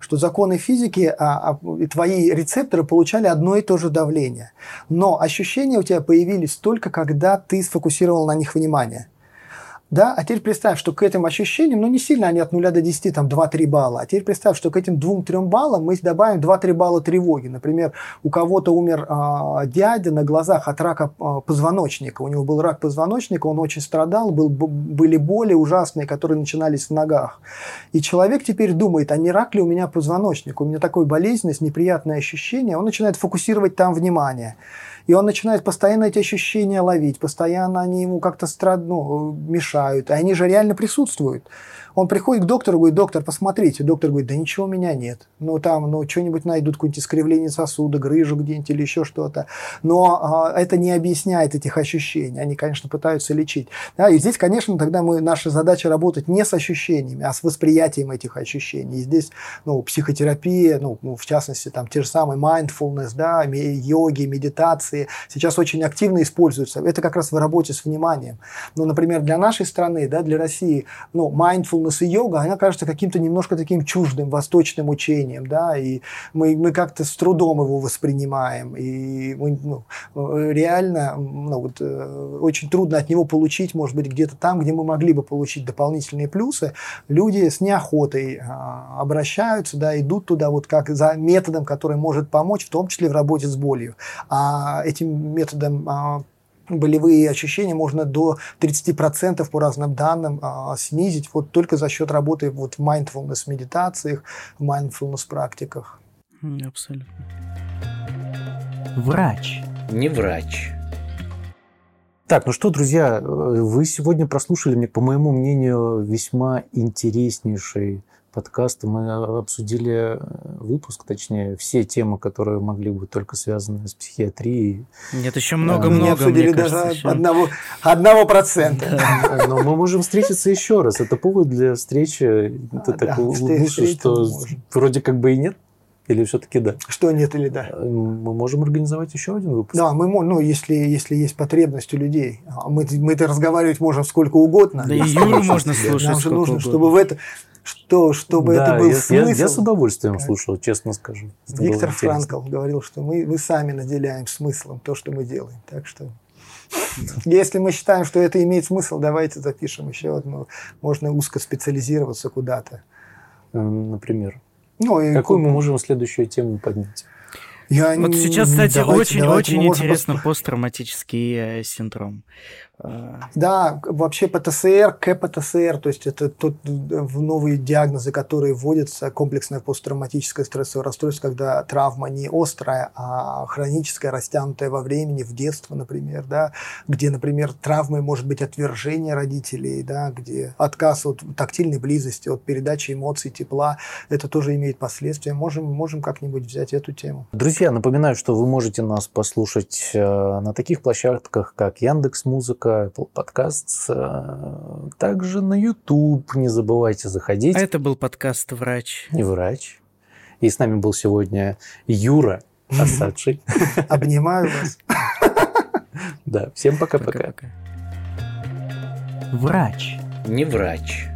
Что законы физики а, а, и твои рецепторы получали одно и то же давление. Но ощущения у тебя появились только когда ты сфокусировал на них внимание. Да? А теперь представь, что к этим ощущениям, ну не сильно они от 0 до 10, там 2-3 балла, а теперь представь, что к этим 2-3 баллам мы добавим 2-3 балла тревоги. Например, у кого-то умер а, дядя на глазах от рака а, позвоночника, у него был рак позвоночника, он очень страдал, был, были боли ужасные, которые начинались в ногах. И человек теперь думает, а не рак ли у меня позвоночник, у меня такой болезненность, неприятное ощущение, он начинает фокусировать там внимание. И он начинает постоянно эти ощущения ловить, постоянно они ему как-то страд... ну, мешают, и они же реально присутствуют. Он приходит к доктору, говорит, доктор, посмотрите. Доктор говорит, да ничего у меня нет. Ну, там, ну, что-нибудь найдут, какое-нибудь искривление сосуда, грыжу где-нибудь или еще что-то. Но а, это не объясняет этих ощущений. Они, конечно, пытаются лечить. Да, и здесь, конечно, тогда мы, наша задача работать не с ощущениями, а с восприятием этих ощущений. И здесь, ну, психотерапия, ну, ну в частности, там, те же самые mindfulness, да, йоги, медитации, сейчас очень активно используются. Это как раз в работе с вниманием. Ну, например, для нашей страны, да, для России, ну, mindfulness mindfulness и йога, она кажется каким-то немножко таким чуждым восточным учением, да, и мы, мы как-то с трудом его воспринимаем, и мы, ну, реально ну, вот, э, очень трудно от него получить, может быть, где-то там, где мы могли бы получить дополнительные плюсы, люди с неохотой а, обращаются, да, идут туда вот как за методом, который может помочь, в том числе в работе с болью. А этим методом а, болевые ощущения можно до 30% по разным данным а, снизить вот только за счет работы вот в mindfulness медитациях, в mindfulness практиках. Абсолютно. Врач. Не врач. Так, ну что, друзья, вы сегодня прослушали мне, по моему мнению, весьма интереснейший подкаста мы обсудили э, выпуск, точнее, все темы, которые могли быть только связаны с психиатрией. Нет, еще много-много, Мы обсудили даже еще... одного, одного процента. Но мы можем встретиться еще раз. Это повод для встречи. Это так улыбнуться, что вроде как бы и нет или все-таки да? Что нет или да? Э, мы можем организовать еще один выпуск. Да, мы можем, ну, если, если есть потребность у людей. А мы, мы это разговаривать можем сколько угодно. Да и Юру можно слушать Нам же нужно, угодно. чтобы в это, что, чтобы да, это был я, смысл. Я, я с удовольствием слушал, честно скажу. Это Виктор Франкл говорил, что мы, мы сами наделяем смыслом то, что мы делаем. Так что если мы считаем, что это имеет смысл, давайте запишем еще одну. Можно узко специализироваться куда-то. Например? Ну, и Какую мы можем следующую тему поднять? Я вот сейчас, кстати, очень-очень интересно посп... посттравматический э, синдром. Да, вообще ПТСР, КПТСР, то есть это тот э, новые диагнозы, которые вводятся, комплексное посттравматическое стрессовое расстройство, когда травма не острая, а хроническая, растянутая во времени, в детство, например, да, где, например, травмой может быть отвержение родителей, да, где отказ от тактильной близости, от передачи эмоций, тепла, это тоже имеет последствия. Можем, можем как-нибудь взять эту тему. Друзья, напоминаю, что вы можете нас послушать э, на таких площадках, как Яндекс Музыка, Apple Podcasts, также на YouTube. Не забывайте заходить. А это был подкаст «Врач». И «Врач». И с нами был сегодня Юра Асадший. Обнимаю вас. Да, всем пока-пока. Врач. Не врач.